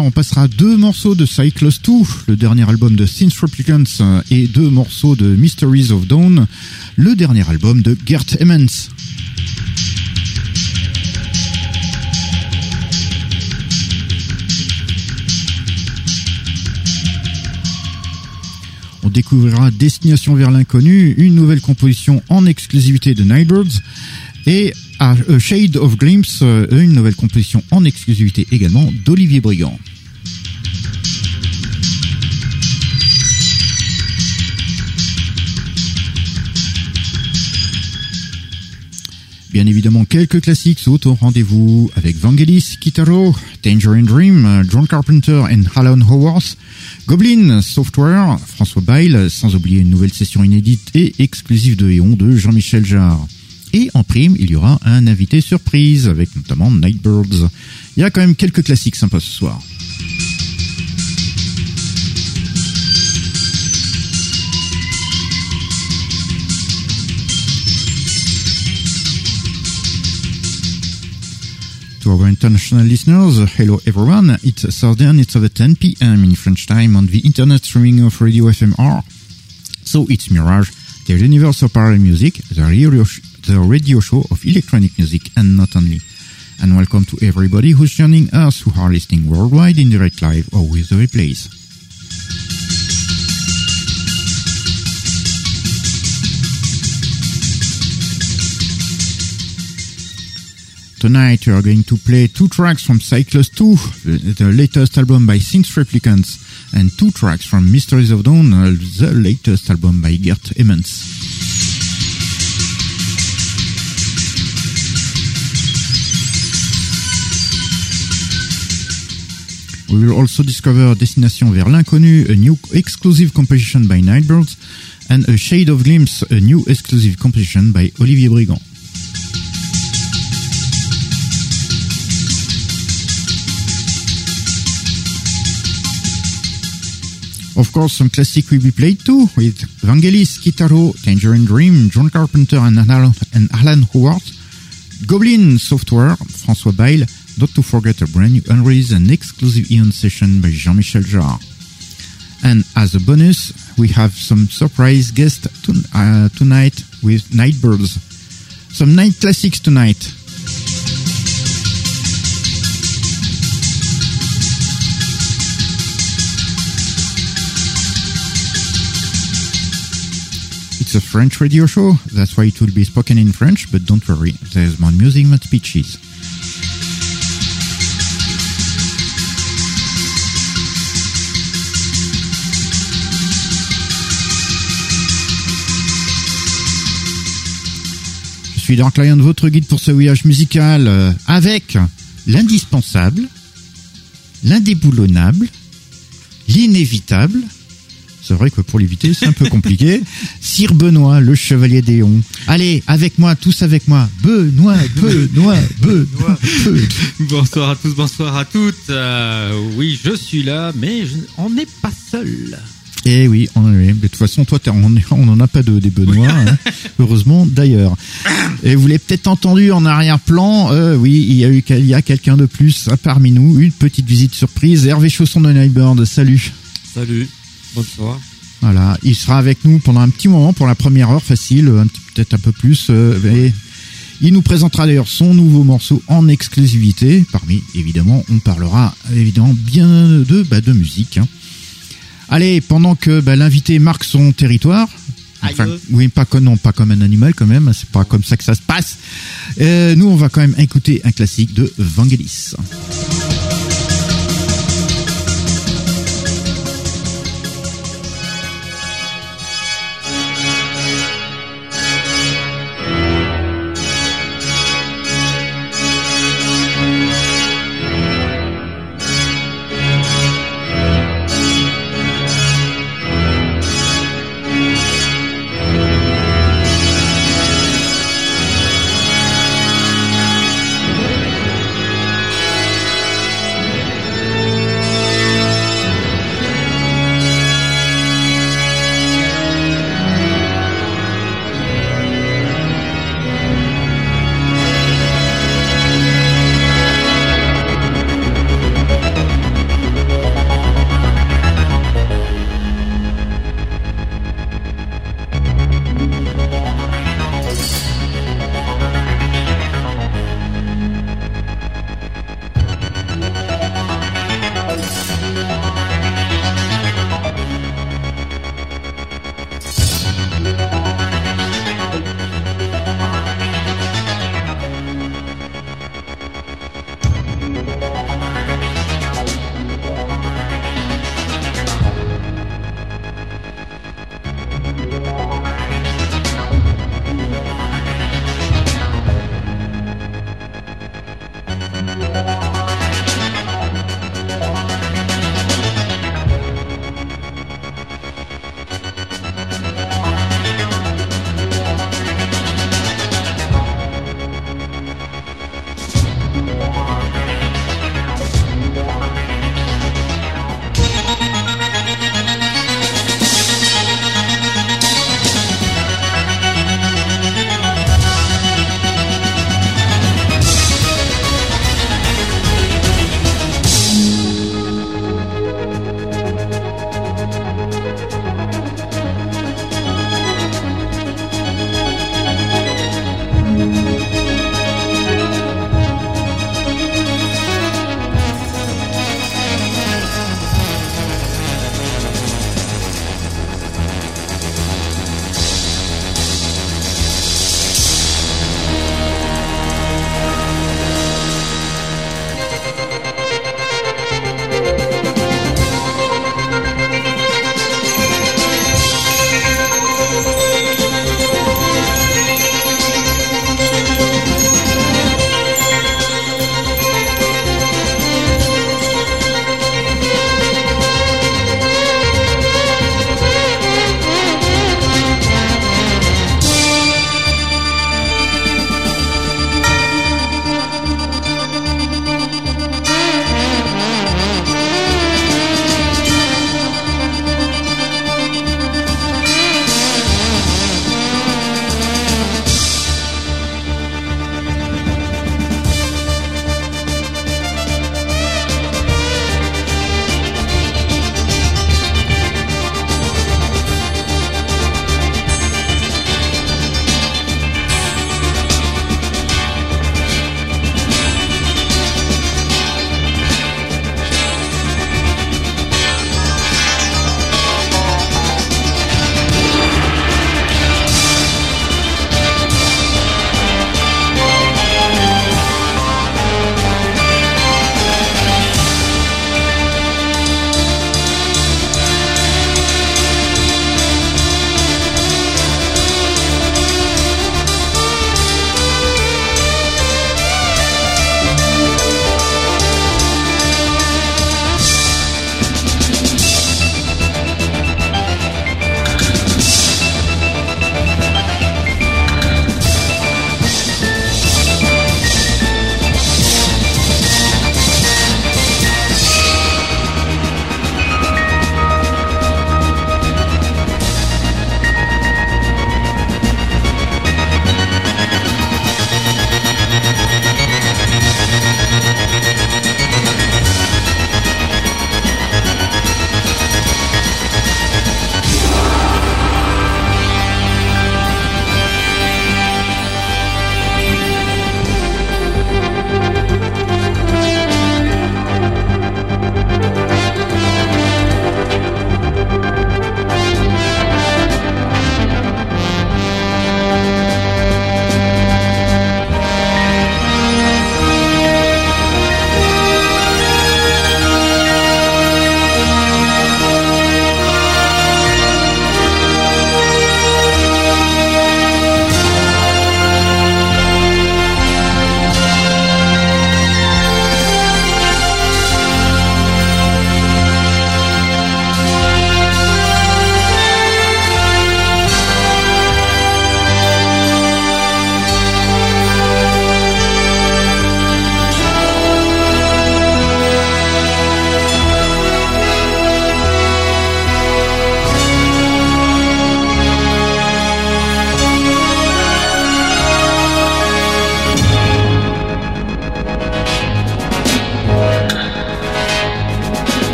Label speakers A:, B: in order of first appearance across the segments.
A: On passera deux morceaux de Cyclos 2, le dernier album de Synth Replicants, euh, et deux morceaux de Mysteries of Dawn, le dernier album de Gert Emmons. On découvrira Destination vers l'inconnu, une nouvelle composition en exclusivité de Nightbirds, et A Shade of Glimpse, euh, une nouvelle composition en exclusivité également d'Olivier Brigand. Bien évidemment, quelques classiques sont au rendez-vous avec Vangelis, Kitaro, Tangerine Dream, euh, John Carpenter et Alan Howarth, Goblin Software, François Bail, sans oublier une nouvelle session inédite et exclusive de Eon de Jean-Michel Jarre. Et en prime, il y aura un invité surprise avec notamment Nightbirds. Il y a quand même quelques classiques sympas ce soir. To our international listeners, hello everyone. It's Thursday it's over 10 p.m. in French time on the internet streaming of Radio FMR. So it's Mirage, the universal parallel music, the sh- the radio show of electronic music and not only. And welcome to everybody who's joining us who are listening worldwide in direct live or with the replays. Tonight we are going to play two tracks from Cyclos 2, the, latest album by Synth Replicants, and two tracks from Mysteries of Dawn, the latest album by Gert Emmons. We will also discover Destination vers l'inconnu, a new exclusive composition by Nightbirds, and A Shade of Glimpse, a new exclusive composition by Olivier Brigand. Of course, some classic will be played too, with Vangelis, Kitaro, Tangerine Dream, John Carpenter and Alan, and Alan Howard, Goblin Software, François Bail, not to forget a brand new unreleased and exclusive Eon session by Jean-Michel Jarre. And as a bonus, we have some surprise guests to, uh, tonight with Nightbirds. Some night classics tonight. It's a French radio show, that's why it will be spoken in French, but don't worry, there's more music than speeches. Suis Dark Lion, votre guide pour ce voyage musical, euh, avec l'indispensable, l'indéboulonnable, l'inévitable, c'est vrai que pour l'éviter, c'est un peu compliqué. Sire Benoît, le chevalier d'Éon. Allez, avec moi, tous avec moi. Benoît, Benoît, Benoît, Benoît.
B: Bonsoir à tous, bonsoir à toutes. Euh, oui, je suis là, mais je- on n'est pas seul.
A: Eh oui, on, de toute façon, toi, on n'en a pas de des Benoît, hein. heureusement d'ailleurs. Et vous l'avez peut-être entendu en arrière-plan, euh, oui, il y a eu il y a quelqu'un de plus hein, parmi nous, une petite visite surprise. Hervé Chausson de Nightbird, salut.
C: Salut, bonsoir.
A: Voilà, il sera avec nous pendant un petit moment pour la première heure, facile, peut-être un peu plus. Euh, il nous présentera d'ailleurs son nouveau morceau en exclusivité. Parmi, évidemment, on parlera évidemment bien de, bah, de musique. Hein. Allez, pendant que bah, l'invité marque son territoire, enfin, oui, pas comme non, pas comme un animal quand même. C'est pas comme ça que ça se passe. Euh, nous, on va quand même écouter un classique de Vangelis. Vangelis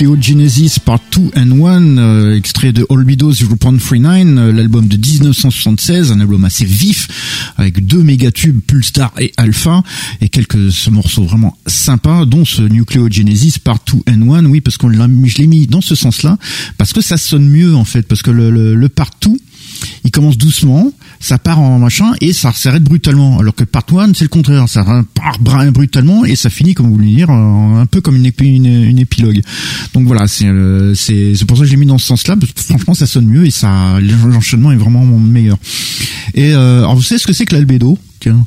A: avec Nucleogenesis Part 2 and 1, euh, extrait de Olbido 0.39, euh, l'album de 1976, un album assez vif, avec deux mégatubes, Pulstar et Alpha, et quelques ce morceaux vraiment sympas, dont ce Nucleogenesis Part 2 and 1, oui, parce qu'on l'a, je l'ai mis dans ce sens-là, parce que ça sonne mieux, en fait, parce que le, le, le Part 2, il commence doucement, ça part en machin et ça s'arrête brutalement. Alors que Part 1, c'est le contraire, ça part brutalement et ça finit, comme vous voulez dire, un peu comme une, une, épilogue. Donc voilà, c'est euh, c'est pour ça que je l'ai mis dans ce sens-là. Parce que franchement, ça sonne mieux et ça l'enchaînement est vraiment meilleur. Et euh, alors vous savez ce que c'est que l'albédo?
C: Tiens.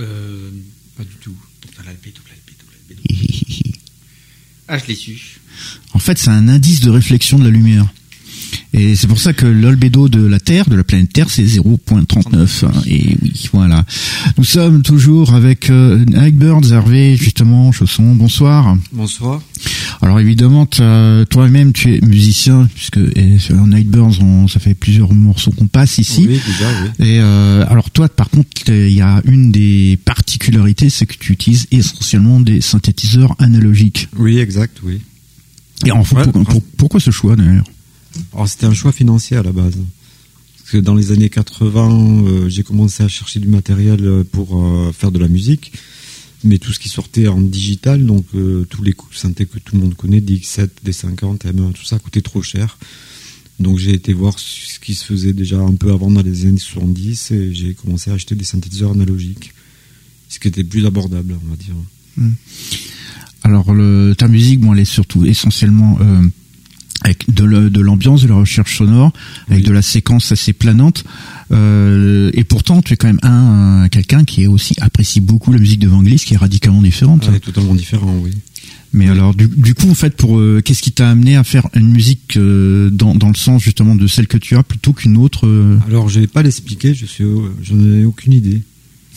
C: Euh, pas du tout. L'albédo, l'albédo, ah, je l'ai su.
A: En fait, c'est un indice de réflexion de la lumière. Et c'est pour ça que l'albédo de la Terre, de la planète Terre, c'est 0.39. Et oui, voilà. Nous sommes toujours avec euh, Nightbirds, Hervé, justement, Chausson. Bonsoir.
C: Bonsoir.
A: Alors évidemment, toi-même, tu es musicien, puisque sur Nightbirds, on, ça fait plusieurs morceaux qu'on passe ici.
C: Oui, déjà, oui.
A: Et euh, alors toi, par contre, il y a une des particularités, c'est que tu utilises essentiellement des synthétiseurs analogiques.
C: Oui, exact, oui.
A: Et en fait, pourquoi ce choix d'ailleurs?
C: Alors c'était un choix financier à la base. Parce que dans les années 80, euh, j'ai commencé à chercher du matériel euh, pour euh, faire de la musique. Mais tout ce qui sortait en digital, donc tous les synthés que tout le monde connaît, DX7, D50, M1, tout ça coûtait trop cher. Donc j'ai été voir ce qui se faisait déjà un peu avant dans les années 70 et j'ai commencé à acheter des synthétiseurs analogiques. Ce qui était plus abordable, on va dire. Hmm.
A: Alors ta musique, bon, elle est surtout essentiellement avec de l'ambiance, de, la recherche sonore, avec de la séquence assez planante. Euh, et pourtant, tu es quand même un, quelqu'un qui est aussi apprécie beaucoup la musique de Vangelis, qui est radicalement différente.
C: Ah, totalement différent, oui.
A: Mais alors, du, coup, en fait, pour euh, qu'est-ce qui t'a amené à faire une musique euh, dans, dans le sens justement de celle que tu as plutôt qu'une autre
C: Alors, je vais pas l'expliquer. Je suis, j'en ai aucune idée.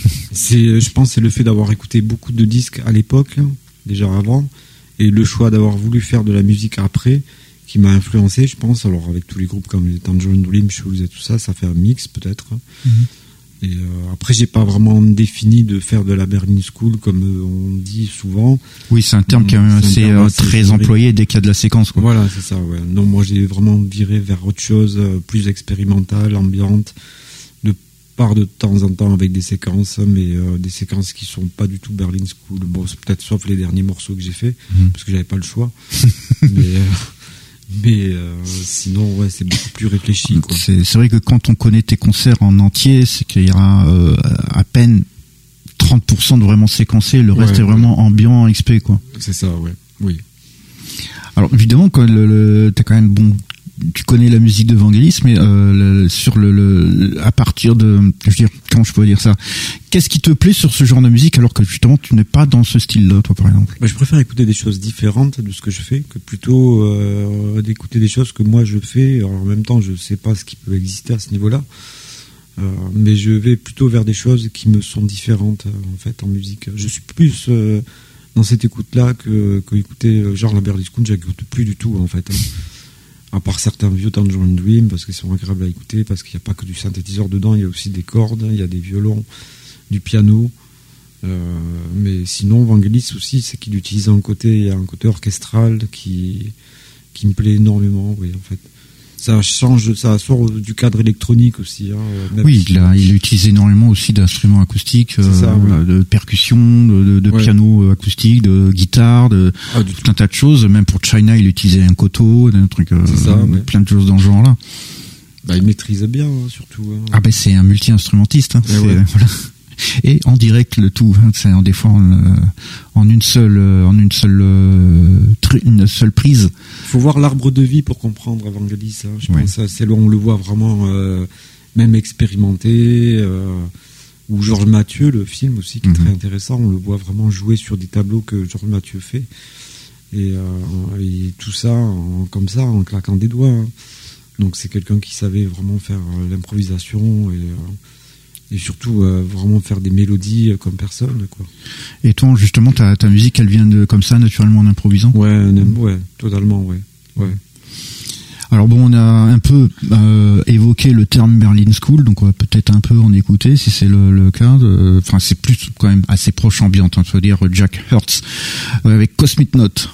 C: c'est, je pense, c'est le fait d'avoir écouté beaucoup de disques à l'époque, déjà avant, et le choix d'avoir voulu faire de la musique après qui m'a influencé, je pense. Alors avec tous les groupes comme les Tangerine Dream, Shoes et tout ça, ça fait un mix peut-être. Mhm. Et euh, après, j'ai pas vraiment défini de faire de la Berlin School comme euh, on dit souvent.
A: Oui, c'est un terme qui est assez, euh, très employé dès qu'il y a de la séquence. Quoi.
C: Voilà, c'est ça. Ouais. Non, moi j'ai vraiment viré vers autre chose, plus expérimentale, ambiante, de part de temps en temps avec des séquences, mais des séquences qui sont pas du tout Berlin School. Bon, peut-être sauf les derniers morceaux que j'ai fait, mhm. parce que j'avais pas le choix. mais mais euh, sinon, ouais, c'est beaucoup plus réfléchi.
A: C'est vrai que quand on connaît tes concerts en entier, c'est qu'il y aura euh, à peine 30% de vraiment séquencé, le reste est vraiment ambiant, XP, quoi.
C: C'est ça, ouais, oui.
A: Alors évidemment, le t'as quand même bon tu connais la musique de Vangelis, mais euh, sur le, le, à partir de, dire, comment je peux dire ça? Qu'est-ce qui te plaît sur ce genre de musique alors que justement tu n'es pas dans ce style-là, toi par exemple?
C: Bah, Je préfère écouter des choses différentes de ce que je fais que plutôt euh, d'écouter des choses que moi je fais. En même temps, je ne sais pas ce qui peut exister à ce niveau-là, euh, mais je vais plutôt vers des choses qui me sont différentes en fait en musique. Je suis plus dans cette écoute-là que, que écouter genre la Berlusconi, j'écoute plus du tout en fait. Hein à part certains vieux Tangerine Dream, parce qu'ils sont agréables à écouter, parce qu'il n'y a pas que du synthétiseur dedans, il y a aussi des cordes, il y a des violons, du piano. Euh, mais sinon, Vangelis aussi, c'est qu'il utilise un côté, un côté orchestral qui, qui me plaît énormément, oui, en fait ça change, ça sort du cadre électronique aussi. Hein,
A: oui, il, a, il utilise énormément aussi d'instruments acoustiques, euh, de percussions, de, de, piano euh, acoustique, de guitare, de ah, tout un tas de choses. Même pour China, il utilisait un koto, un truc, euh, plein de choses dans ce genre-là.
C: Bah, il maîtrise bien, hein, surtout. Hein.
A: Ah ben c'est un multi-instrumentiste. Hein, voilà et en direct le tout. Hein, c'est en des fois en, une seule, en une seule, euh, une seule prise.
C: Il faut voir l'arbre de vie pour comprendre Evangelis. Hein. Je pense c'est là on le voit vraiment, euh, même expérimenté. Euh, ou Georges Mathieu, le film aussi qui est très mhm. intéressant, on le voit vraiment jouer sur des tableaux que Georges Mathieu fait. Et, tout ça comme ça, en claquant des doigts. Hein. Donc c'est quelqu'un qui savait vraiment faire l'improvisation et et surtout euh, vraiment faire des mélodies euh, comme personne quoi.
A: Et toi justement ta, ta musique elle vient de comme ça naturellement en improvisant?
C: Ouais, ouais, totalement ouais. Ouais.
A: Alors bon, on a un peu euh, évoqué le terme Berlin School, donc on va peut-être un peu en écouter si c'est le, le cas. Enfin, c'est plus quand même assez proche ambiante, hein, je veux dire Jack Hertz avec Cosmic Note.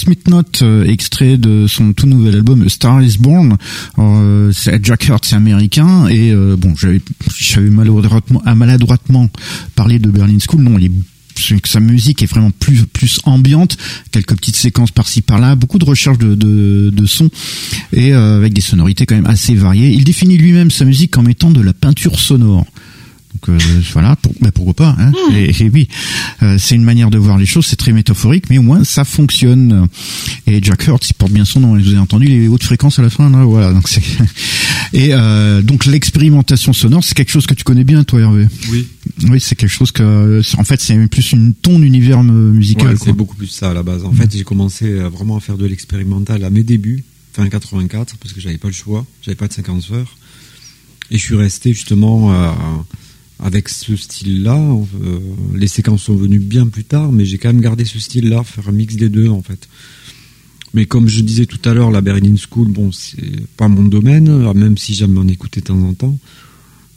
A: Cosmic Note, euh, extrait de son tout nouvel album Star Is Born. Euh, Jack Hurts c'est américain et euh, bon, j'avais maladroitement, parlé de Berlin School. Non, sa musique est vraiment plus plus ambiante, quelques petites séquences par-ci par-là, beaucoup de recherche de de, sons et avec des sonorités quand même assez variées. Il définit lui-même sa musique comme étant de la peinture sonore. Donc euh, voilà, pour, bah, pourquoi pas hein hmm. et, oui, euh, c'est une manière de voir les choses, c'est très métaphorique, mais au moins ça fonctionne. Et Jack Hurts, il porte bien son nom. Vous avez entendu les hautes fréquences à la fin, là, voilà. Donc c'est et euh, donc l'expérimentation sonore, c'est quelque chose que tu connais bien, toi, Hervé?
C: Oui.
A: Oui, c'est quelque chose que, en fait, c'est plus une ton univers musical.
C: c'est beaucoup plus ça à la base. En fait, j'ai commencé vraiment à faire de l'expérimental à mes débuts, fin 84, parce que j'avais pas le choix, j'avais pas de 50 heures, et je suis resté justement. à avec ce style-là. Euh, les séquences sont venues bien plus tard, mais j'ai quand même gardé ce style-là, faire un mix des deux en fait. Mais comme je disais tout à l'heure, la Berlin School, bon, c'est pas mon domaine, même si j'aime en écouter de temps en temps.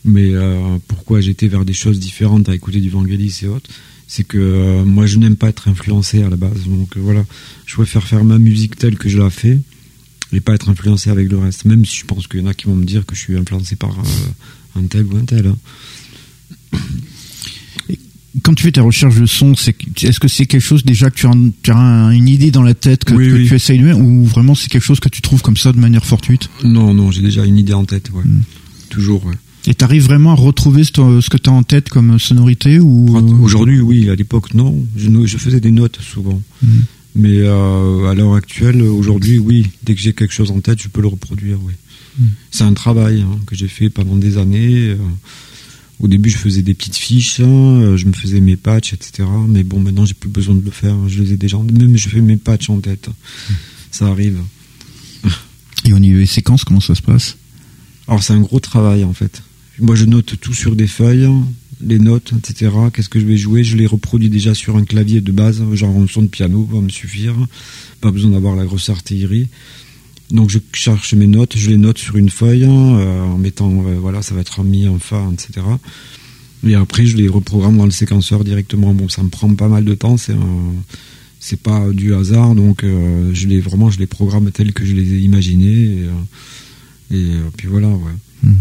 C: Mais euh, pourquoi j'étais vers des choses différentes à écouter du Vangelis et autres, c'est que euh, moi je n'aime pas être influencé à la base. Donc voilà, je préfère faire ma musique telle que je la fais et pas être influencé avec le reste. Même si je pense qu'il y en a qui vont me dire que je suis influencé par un tel ou un tel. Hein
A: quand tu fais tes recherches de son, est-ce que c'est quelque chose déjà que tu as, une idée dans la tête que, tu essayes de mettre, ou vraiment c'est quelque chose que tu trouves comme ça de manière fortuite?
C: Non, non, j'ai déjà une idée en tête, ouais. Hmm. Toujours, ouais.
A: Et t'arrives vraiment à retrouver ce, que tu as en tête comme sonorité ou
C: Aujourd'hui, oui. À l'époque, non. Je, faisais des notes souvent. Hmm. Mais euh, à l'heure actuelle, aujourd'hui, oui. Dès que j'ai quelque chose en tête, je peux le reproduire, oui. Hmm. C'est un travail hein, que j'ai fait pendant des années. Euh, au début, je faisais des petites fiches, hein, euh, je me faisais mes patchs, etc. Mais bon, maintenant, j'ai plus besoin de le faire. Je les ai déjà. Même je fais mes patchs en tête. Ça arrive.
A: Et au niveau des séquences, comment ça se passe?
C: Alors, c'est un gros travail, en fait. Moi, je note tout sur des feuilles, les notes, etc. Qu'est-ce que je vais jouer Je les reproduis déjà sur un clavier de base, genre un son de piano, va me suffire. Pas besoin d'avoir la grosse artillerie. Donc je cherche mes notes, je les note sur une feuille euh, en mettant, euh, voilà, ça va être mis en fa, etc. Et après je les reprogramme dans le séquenceur directement. Bon, ça me prend pas mal de temps, c'est c'est pas du hasard, donc euh, je les vraiment je les programme tels que je les ai imaginés et, puis voilà, ouais. Mhm.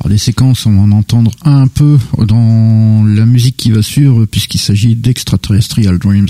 A: Alors les séquences, on va en entendre un peu dans la musique qui va suivre puisqu'il s'agit d'Extraterrestrial Dreams.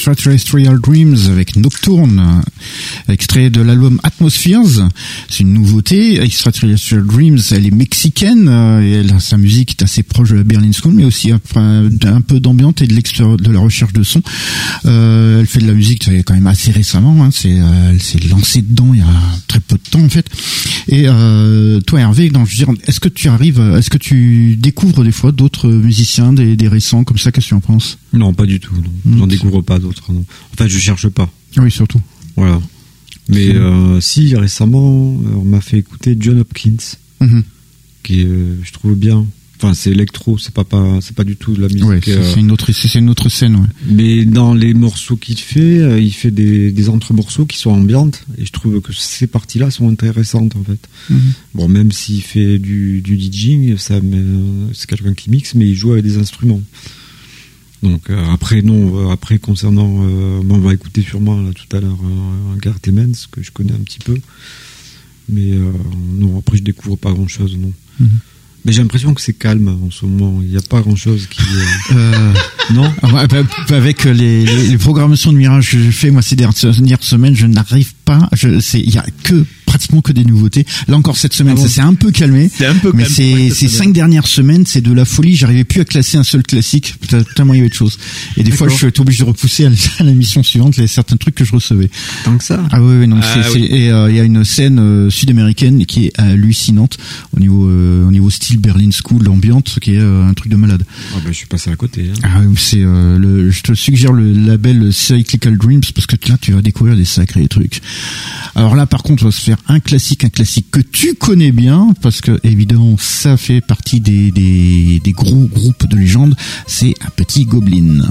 A: Extraterrestrial Dreams avec Nocturne, extrait de l'album Atmospheres. C'est une nouveauté. Extraterrestrial Dreams, elle est mexicaine euh, et sa musique est assez proche de la Berlin School, mais aussi un peu d'ambiance et de, la recherche de son. Euh, elle fait de la musique quand même assez récemment. Hein. Euh, elle s'est lancée dedans il y a très peu de temps en fait. Euh, toi Hervé, je veux dire, est-ce que tu arrives, est-ce que tu découvres des fois d'autres musiciens, des, des récents comme ça Qu'est-ce que tu en penses?
C: Non, pas du tout. Non. J'en découvre pas d'autres. En fait, je cherche pas.
A: Oui, surtout.
C: Voilà. Mais euh, si récemment, on m'a fait écouter John Hopkins,
A: Mhm.
C: qui est, euh, je trouve bien. Enfin, c'est électro, c'est pas pas, c'est pas du tout de la musique.
A: Ouais, c'est
C: euh,
A: c'est une autre, c'est une autre scène. Ouais.
C: mais dans les morceaux qu'il fait, euh, il fait des, des entre-morceaux qui sont ambiantes, et je trouve que ces parties-là sont intéressantes en fait.
A: Mhm.
C: Bon, même s'il fait du, du DJing, c'est quelqu'un qui mixe, mais il joue avec des instruments. Donc euh, après non, euh, après concernant, euh, bon, on va écouter sûrement là tout à l'heure un Garth Emmons que je connais un petit peu, mais non après je découvre pas grand chose non.
A: Mhm.
C: Mais j'ai l'impression que c'est calme en ce moment. Il n'y a pas grand chose qui. Non.
A: ah ouais, bah, avec les, les, les programmations de Mirage que j'ai fait moi ces dernières semaines, je n'arrive pas. Je, il y a que pratiquement que des nouveautés. Là encore cette semaine,
B: Ah bon
A: ça s'est un peu calmé.
B: C'est un peu
A: Mais ces, ces cinq dernières semaines, c'est de la folie. J'arrivais plus à classer un seul classique, tellement il y avait de choses. Et des fois, je suis obligé de repousser à, la mission suivante les certains trucs que je recevais.
C: Tant que ça.
A: Ah oui, oui non,
B: Ah oui.
A: et euh, il y a une scène euh, sud-américaine qui est hallucinante au niveau euh, au niveau style Berlin School, l'ambiance qui est un truc de malade.
C: Ah bah, je suis passé à côté. Hein.
A: Ah, oui, c'est le, je te suggère le label Cyclical Dreams parce que là tu vas découvrir des sacrés trucs. Alors là par contre on va se faire un classique, un classique que tu connais bien parce que évidemment ça fait partie des des, des gros groupes de légendes. C'est un petit Goblin.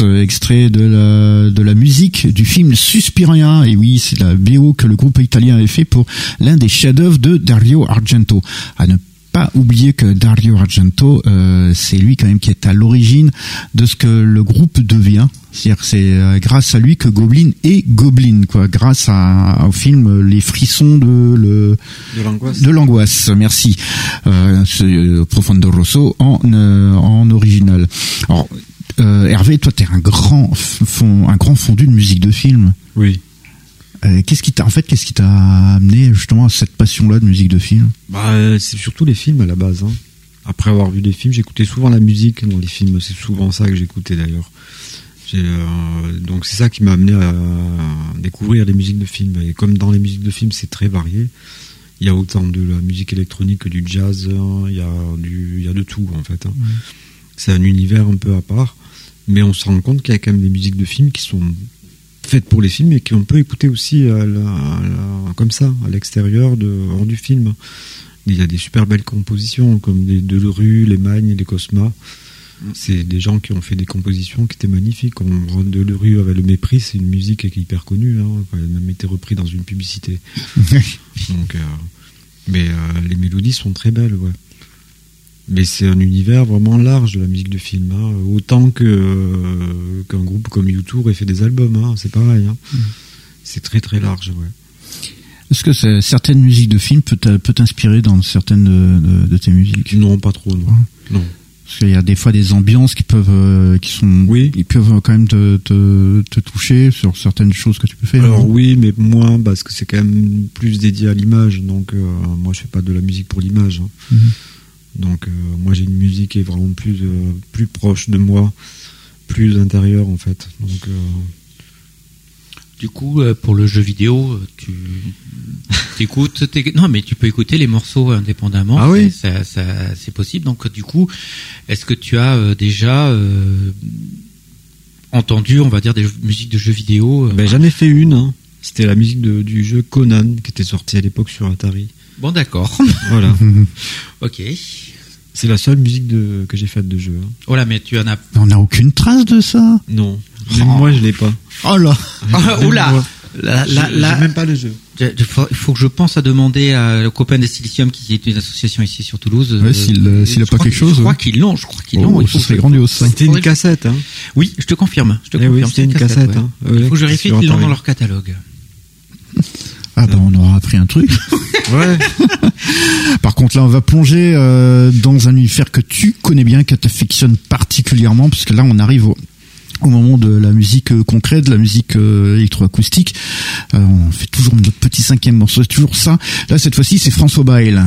A: Euh, extrait de la, de la musique du film Suspiria. Et oui, c'est la BO que le groupe italien avait fait pour l'un des chefs-d'œuvre de Dario Argento. À ne pas oublier que Dario Argento, euh, c'est lui quand même qui est à l'origine de ce que le groupe devient. C'est-à-dire c'est euh, grâce à lui que Goblin est Goblin, quoi. Grâce à, au film Les frissons de le
C: De l'angoisse.
A: Merci. Euh, Profondo Rosso en euh, Hervé, toi, t'es un grand fond, un grand fondu de musique de film.
C: Oui.
A: Euh, qu'est-ce qui t'a, en fait, qu'est-ce qui t'a amené justement à cette passion-là de musique de film?
C: Bah, euh, c'est surtout les films à la base. hein. Après avoir vu des films, j'écoutais souvent la musique dans les films. C'est souvent ça que j'écoutais d'ailleurs. Euh, donc c'est ça qui m'a amené à découvrir les musiques de films. Et comme dans les musiques de films, c'est très varié. Il y a autant de la musique électronique que du jazz. hein. Il y a du, il y a de tout en fait. hein. C'est un univers un peu à part. Mais on se rend compte qu'il y a quand même des musiques de films qui sont faites pour les films et qu'on peut écouter aussi à la- à la- comme ça, à l'extérieur, hors du film. Il y a des super belles compositions, comme les Delerue, les Magnes, les Cosma. C'est des gens qui ont fait des compositions qui étaient magnifiques. On Ron Delerue avec le mépris, c'est une musique qui est hyper connue. Hein. Elle a même été reprise dans une publicité. Donc, euh, mais euh, les mélodies sont très belles, ouais. Mais c'est un univers vraiment large de la musique de film, hein. autant que euh, qu'un groupe comme U2 aurait fait des albums, hein. c'est pareil. hein. C'est très très large, ouais.
A: Est-ce que certaines musiques de film peut t'a- peut t'inspirer dans certaines de, de- de tes musiques?
C: Non, pas trop, non. non.
A: Parce qu'il y a des fois des ambiances qui peuvent, euh, qui sont,
C: Oui.
A: qui peuvent quand même te, te, te toucher sur certaines choses que tu peux faire.
C: Alors oui, mais moins parce que c'est quand même plus dédié à l'image. Donc euh, moi, je fais pas de la musique pour l'image. hein.
A: Mhm.
C: Donc euh, moi, j'ai une musique qui est vraiment plus euh, plus proche de moi, plus intérieure en fait. Donc euh,
B: Du coup, pour le jeu vidéo, tu écoutes. Non, mais tu peux écouter les morceaux indépendamment.
C: Ah oui.
B: Ça, ça- c'est possible. Donc, du coup, est-ce que tu as déjà entendu, on va dire, des musiques de jeux vidéo
C: ben, j'en ai fait une. hein. C'était la musique de- du jeu Conan qui était sorti à l'époque sur Atari.
B: Bon, d'accord.
C: Voilà.
B: ok.
C: c'est la seule musique de, que j'ai faite de jeu. hein.
B: Voilà, mais tu en as.
A: On n'a aucune trace de ça.
C: Non, même
B: Oh.
C: moi, je l'ai pas.
A: Oh là.
B: Ah,
C: Même
B: oula. Là, là, là,
C: même pas le jeu.
B: il faut, que je pense à demander à le copain des Silicium qui est une association ici sur Toulouse.
A: Ouais, s'il, euh, s'il a
B: je
A: pas
B: crois
A: quelque
B: que-
A: chose,
B: Je crois
A: ouais.
B: qu'ils l'ont. Je crois qu'ils l'ont.
A: Oh,
B: Il
A: ce
B: faut que
A: serait grandiose ça.
C: C'était une cassette. Hein.
B: Oui, je te confirme. Je te
C: Eh oui,
B: confirme.
C: c'était une cassette,
B: ouais.
C: hein.
B: Il faut que je vérifie qu'ils l'ont dans leur catalogue.
A: Ah bah on aura appris un truc.
C: Ouais.
A: Par contre là on va plonger euh, dans un univers que tu connais bien, que tu affectionnes particulièrement, parce que là on arrive au, au moment de la musique euh, concrète, de la musique euh, électroacoustique. Euh, on fait toujours notre petit cinquième morceau, c'est toujours ça. Là cette fois-ci c'est François Bail.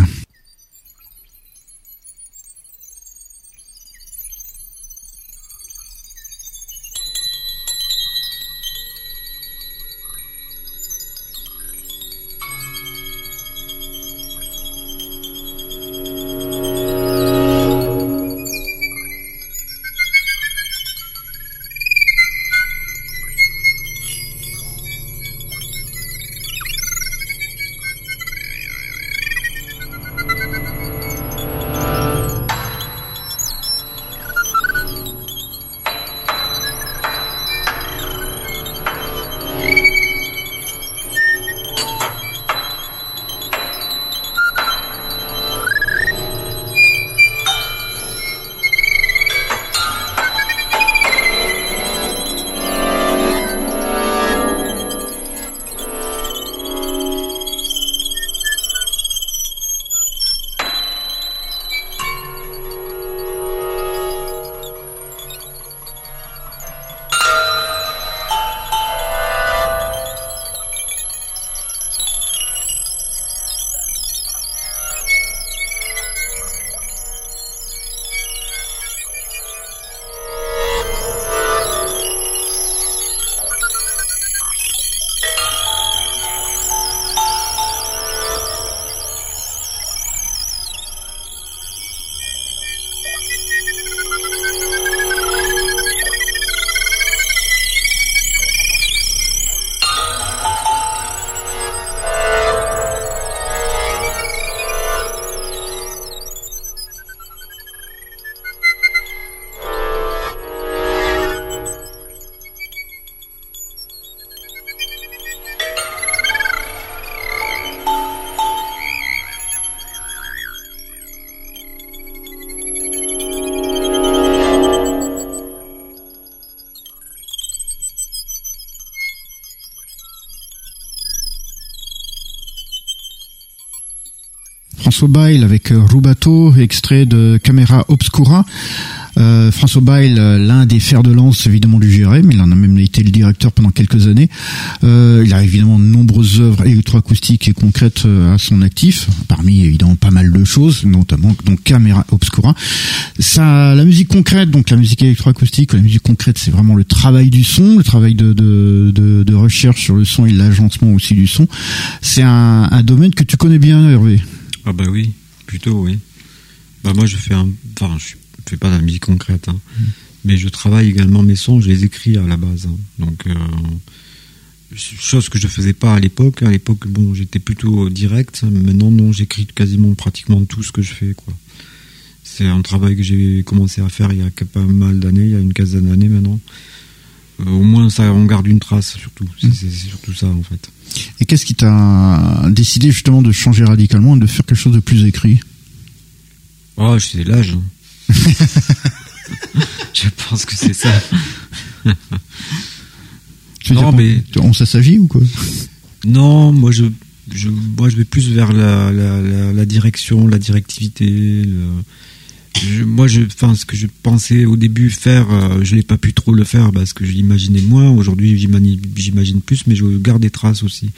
A: François Bail avec euh, Rubato, extrait de Camera Obscura. Euh, François Bail, euh, l'un des fers de lance évidemment du GRM, il en a même été le directeur pendant quelques années. Il a évidemment de nombreuses œuvres électroacoustiques et concrètes à son actif, parmi évidemment pas mal de choses, notamment donc Camera Obscura. La musique concrète, donc la musique électroacoustique, la musique concrète, c'est vraiment le travail du son, le travail de, recherche sur le son et l'agencement aussi du son. C'est un domaine que tu connais bien, Hervé.
C: Ah bah oui, plutôt oui. Bah moi je fais un, enfin je fais pas de la musique concrète, hein. mais je travaille également mes sons, je les écris à la base. hein. Donc euh, chose que je faisais pas à l'époque. À l'époque bon j'étais plutôt direct, maintenant non j'écris quasiment pratiquement tout ce que je fais quoi. C'est un travail que j'ai commencé à faire il y a pas mal d'années, il y a une quinzaine d'années maintenant. Euh, au moins ça on garde une trace surtout. C'est c'est- surtout ça en fait.
A: Et qu'est-ce qui t'a décidé justement de changer radicalement et de faire quelque chose de plus écrit?
C: Oh, c'est l'âge. hein. je pense que c'est ça.
A: Tu
C: Non,
A: dire
C: mais-
A: On s'agit ou quoi?
C: Non, moi je, je, moi je vais plus vers la, la, la, la direction, la directivité. le- je- moi, je, enfin, ce que je pensais au début faire, euh, je n'ai pas pu trop le faire parce que je l'imaginais moins. Aujourd'hui, j'imagine plus, mais je garde des traces aussi.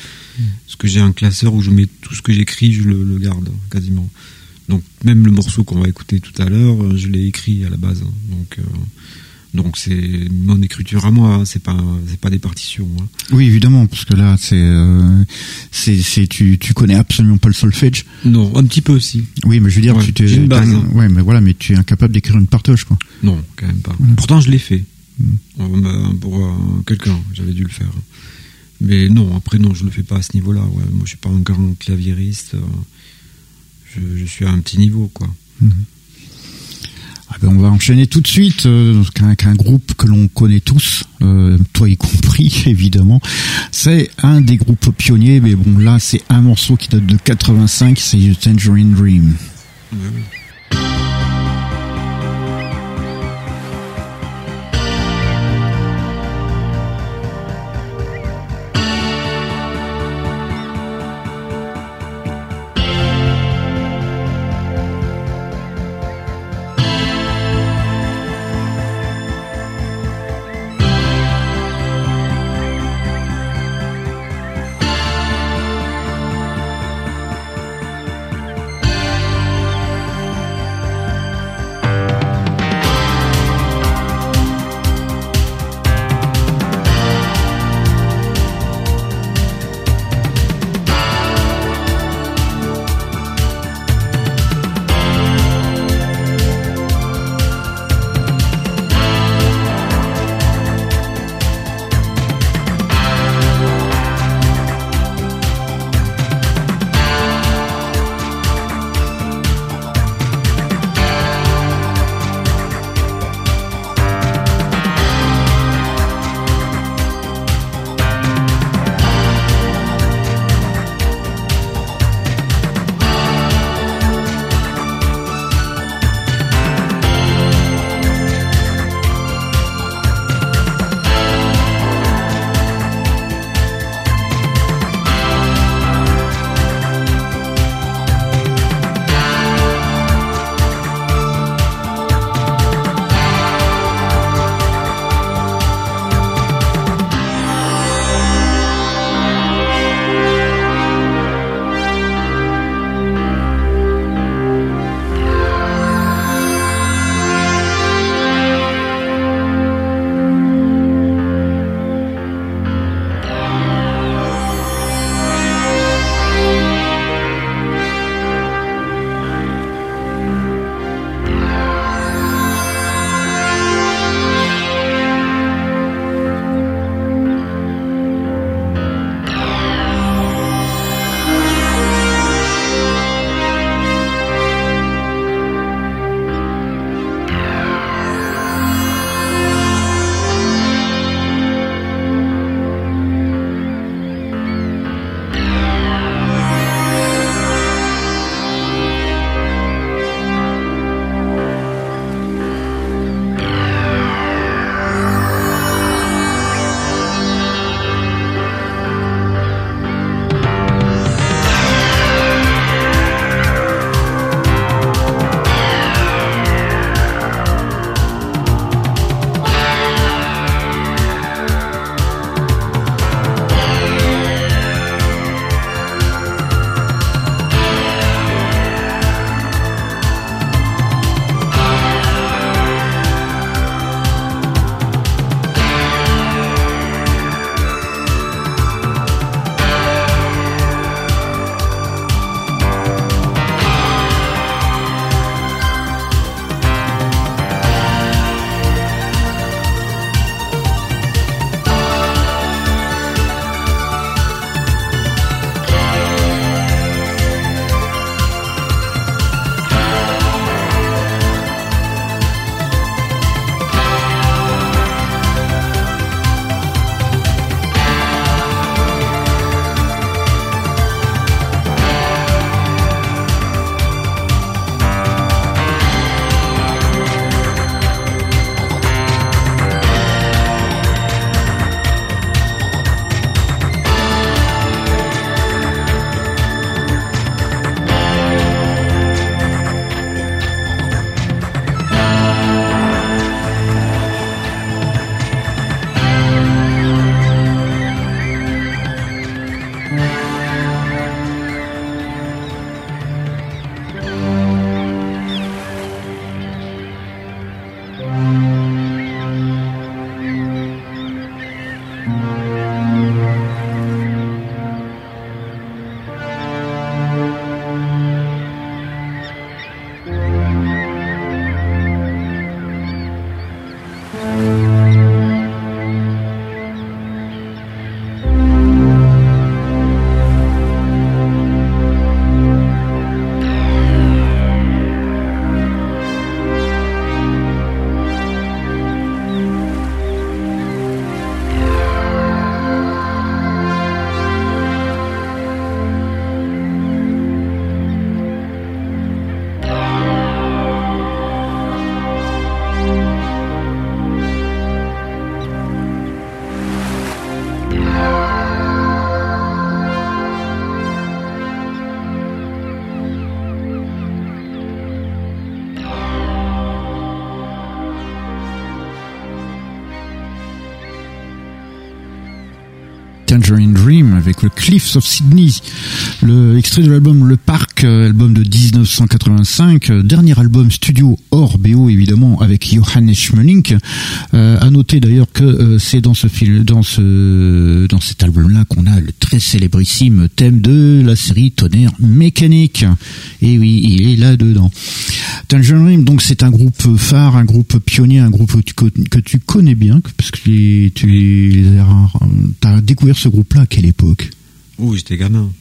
C: Parce que j'ai un classeur où je mets tout ce que j'écris, je le, le garde quasiment. Donc même le morceau qu'on va écouter tout à l'heure, euh, je l'ai écrit à la base. hein. Donc euh, donc c'est mon écriture à moi, hein. c'est pas c'est pas des partitions. hein.
A: Oui, évidemment, parce que là, c'est, euh, c'est, c'est, tu, tu connais absolument pas le solfège.
C: Non, un petit peu aussi.
A: Oui, mais je veux dire,
C: Ouais,
A: tu t'es,
C: j'ai une base,
A: t'as-
C: hein.
A: ouais, mais voilà, mais tu es incapable d'écrire une partage, quoi.
C: Non, quand même pas. Pourtant, je l'ai fait.
A: Mm.
C: Euh, bah, Pour euh, quelqu'un, j'avais dû le faire. Mais non, après, non, je le fais pas à ce niveau-là. Ouais. Moi, je suis pas un grand claviériste. euh, Je, je suis à un petit niveau, quoi.
A: Ah ben, on va enchaîner tout de suite euh, avec un groupe que l'on connaît tous, euh, toi y compris évidemment. C'est un des groupes pionniers, mais bon là c'est un morceau qui date de 85, c'est Tangerine Dream. Cliffs of Sydney, le extrait de l'album Le Parc, euh, album de 1985, euh, dernier album studio hors BO évidemment avec Johannes Schmeling. Euh, à noter d'ailleurs que euh, c'est dans ce film, dans ce, dans cet album-là qu'on a le très célébrissime thème de la série Tonnerre Mécanique. Et oui, il est là dedans. Tangerine donc c'est un groupe phare, un groupe pionnier, un groupe que tu, que tu connais bien, parce que tu, tu as, découvert ce groupe-là à quelle époque?
C: Ouh, j'étais gamin.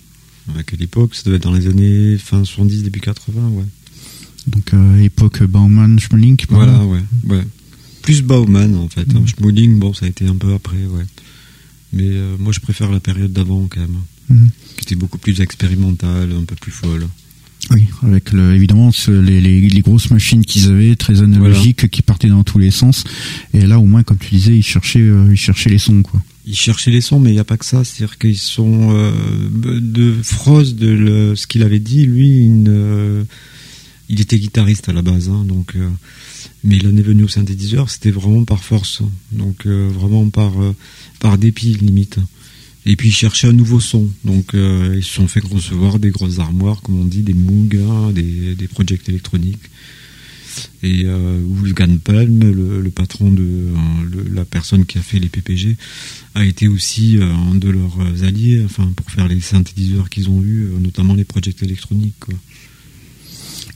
C: À quelle époque? Ça devait être dans les années fin 70, début 80, ouais.
A: Donc euh, époque Bauman, Schmeling.
C: Voilà, ouais, ouais. Plus Bauman, en fait. hein. Schmeling, bon, ça a été un peu après, ouais. Mais euh, moi, je préfère la période d'avant, quand même.
A: Mhm.
C: Qui était beaucoup plus expérimentale, un peu plus folle.
A: Oui, avec le, évidemment ce- les, les, les grosses machines qu'ils avaient, très analogiques, qui partaient dans tous les sens. Et là, au moins, comme tu disais, ils cherchaient, euh, ils cherchaient les sons, quoi.
C: Ils cherchaient les sons, mais il n'y a pas que ça. C'est-à-dire qu'ils sont euh, de Frost, de le- ce qu'il avait dit, lui, il était guitariste à la base, hein, donc. euh, mais il en est venu au synthétiseur, c'était vraiment par force, donc euh, vraiment par par dépit limite. Et puis ils cherchaient un nouveau son, donc ils se sont fait recevoir des grosses armoires, comme on dit, des Moog, des, des projects électroniques. Et euh, Wolfgang Palm, le, le patron de euh, le- la personne qui a fait les PPG, a été aussi euh, un de leurs alliés, enfin pour faire les synthétiseurs qu'ils ont eu, notamment les projects électroniques. Quoi.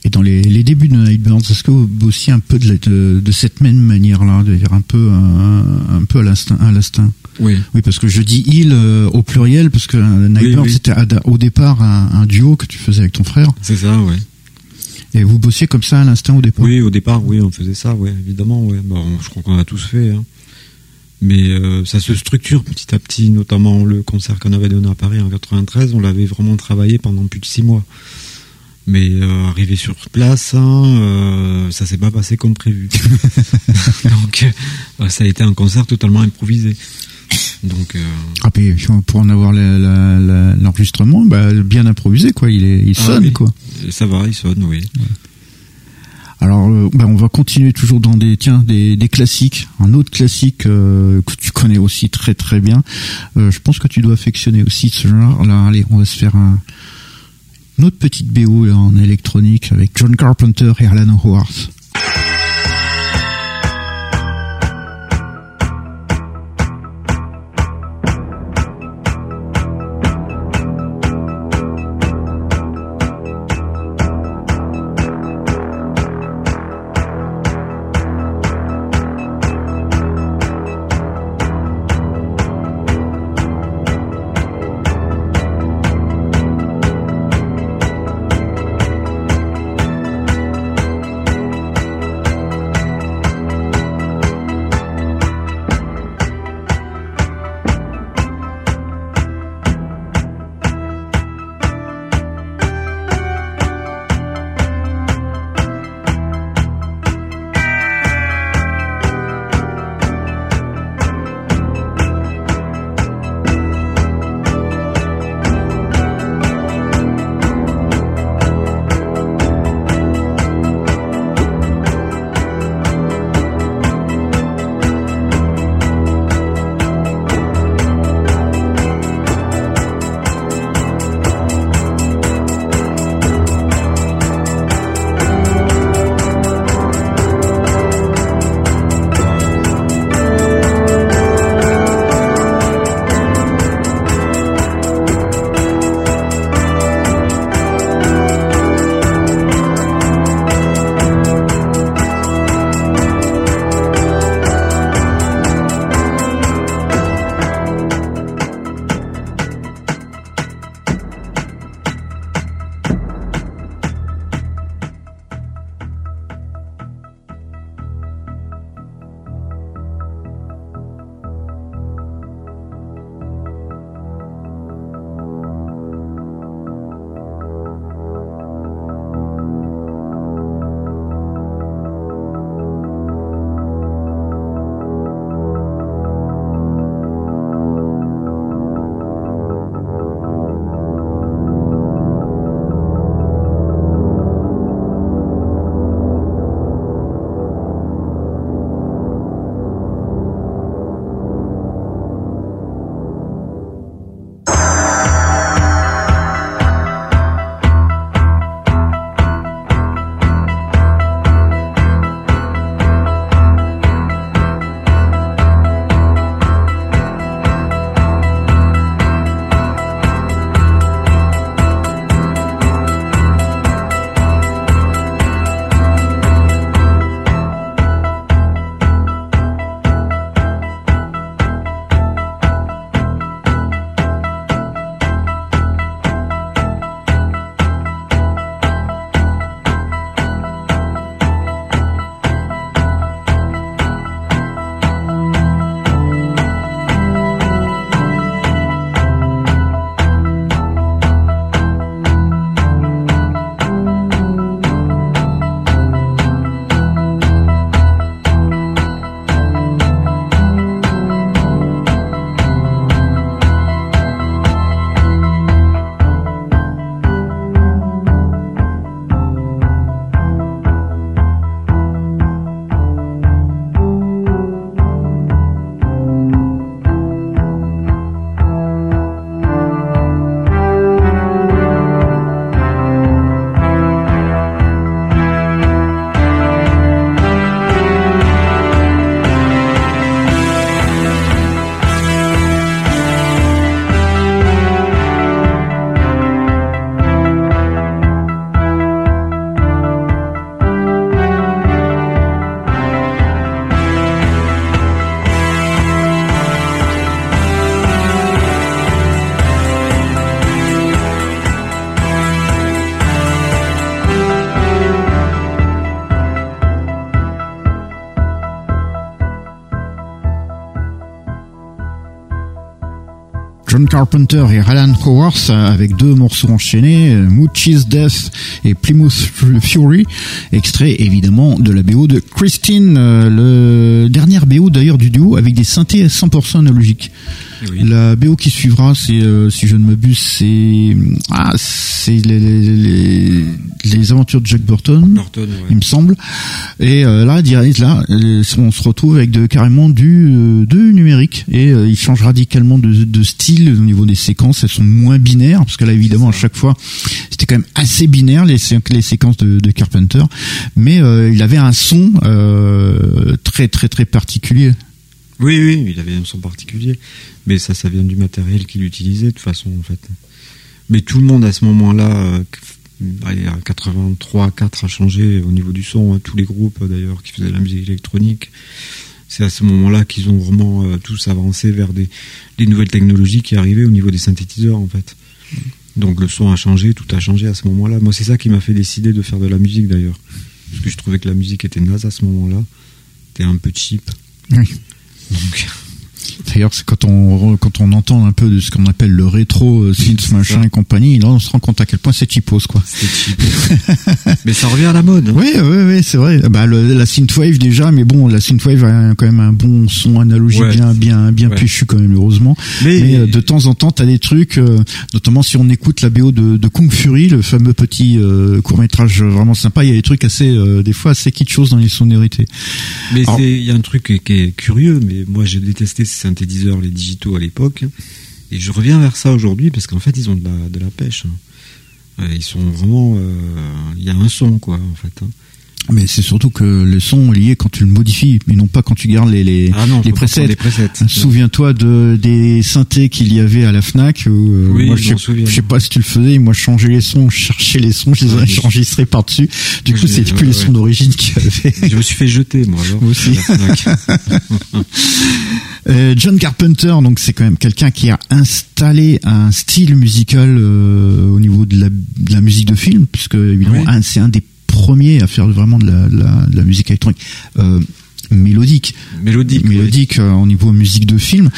A: Et dans les, les débuts de Nightbirds, est-ce que vous aussi un peu de, la- de, de cette même manière-là, de dire un peu, un, un peu à l'instinct, à l'instinct?
C: Oui.
A: Oui, parce que je dis il euh, au pluriel, parce que Nightbirds
C: oui.
A: c'était au départ un, un duo que tu faisais avec ton frère,
C: C'est ça, ouais.
A: Et vous bossiez comme ça à l'instinct au départ.
C: Oui, au départ, oui, on faisait ça, ouais, évidemment, ouais. Bon, je crois qu'on a tous fait. Hein. Mais euh, ça se structure petit à petit, notamment le concert qu'on avait donné à Paris en 93, on l'avait vraiment travaillé pendant plus de six mois. Mais euh, arrivé sur place, hein, euh, ça s'est pas passé comme prévu. Donc, euh, ça a été un concert totalement improvisé. Donc, euh,
A: Ah, puis pour en avoir l'enregistrement, bah, bien improvisé, quoi. Il, est, il
C: Ah
A: sonne,
C: oui.
A: quoi.
C: ça va, il sonne, oui.
A: Alors, bah, on va continuer toujours dans des, tiens, des, des classiques. Un autre classique euh, que tu connais aussi très très bien. Euh, je pense que tu dois affectionner aussi ce genre. Là, allez, on va se faire un, une autre petite BO là, en électronique avec John Carpenter et Alan Howard. Carpenter et Alan Howarth avec deux morceaux enchaînés, Moochie's Death et Plymouth Fury, extrait évidemment de la BO de Christine, le dernier BO d'ailleurs du duo avec des synthés à 100% analogiques. La BO qui suivra, c'est euh, si je ne m'abuse, c'est ah, c'est les, les, les, aventures de Jack Burton, il me semble. Et euh, là, là, on se retrouve avec de carrément du euh, du numérique et il change radicalement de, de, style au niveau des séquences. Elles sont moins binaires parce que là, évidemment, à chaque fois, c'était quand même assez binaire les, les séquences de, de Carpenter, mais il avait un son très très très particulier.
C: Oui, oui, il avait un son particulier. Mais ça, ça vient du matériel qu'il utilisait de toute façon, en fait. Mais tout le monde à ce moment-là, 83, euh, 4 a changé au niveau du son. Hein, tous les groupes d'ailleurs qui faisaient de la musique électronique. C'est à ce moment-là qu'ils ont vraiment euh, tous avancé vers des, nouvelles technologies qui arrivaient au niveau des synthétiseurs, en fait. Donc le son a changé, tout a changé à ce moment-là. Moi, c'est ça qui m'a fait décider de faire de la musique d'ailleurs. Parce que je trouvais que la musique était naze à ce moment-là. C'était un peu cheap.
A: Oui. Donc, D'ailleurs, c'est quand on quand on entend un peu de ce qu'on appelle le rétro euh, synth machin et compagnie, là on se rend compte à quel point c'est cheapos quoi.
C: mais ça revient à la mode. Hein.
A: Oui, oui, oui, c'est vrai. Bah le, la synthwave déjà, mais bon, la synthwave a quand même un bon son analogique bien bien bien péchu quand même heureusement. Mais, euh, de temps en temps, t'as des trucs, euh, notamment si on écoute la BO de, de Kung Fury, le fameux petit court métrage vraiment sympa, il y a des trucs assez des fois assez kitschos dans les sonorités.
C: Mais il y a un truc qui est curieux, mais moi j'ai détesté synthétiseurs, les digitaux à l'époque. Et je reviens vers ça aujourd'hui parce qu'en fait, ils ont de la, de la pêche. Hein. Ils sont vraiment. Euh, il y a un son, quoi, en fait.
A: Mais c'est surtout que le son est lié quand tu le modifies, mais non pas quand tu gardes les les,
C: ah les presets.
A: Souviens-toi de des synthés qu'il y avait à la Fnac. Où,
C: euh, oui,
A: moi, je, sais, sais pas si tu le faisais. Moi, je changeais les sons, je cherchais les sons, je les enregistrais par dessus. Du coup, c'était plus les sons d'origine qu'il y avait.
C: Je me suis fait jeter moi alors.
A: aussi. euh, John Carpenter, donc c'est quand même quelqu'un qui a installé un style musical euh, au niveau de la, de la musique de film, puisque évidemment c'est un des premier à faire vraiment de la, de la, musique électronique. Euh, mélodique,
C: mélodique,
A: mélodique euh, au niveau musique de film,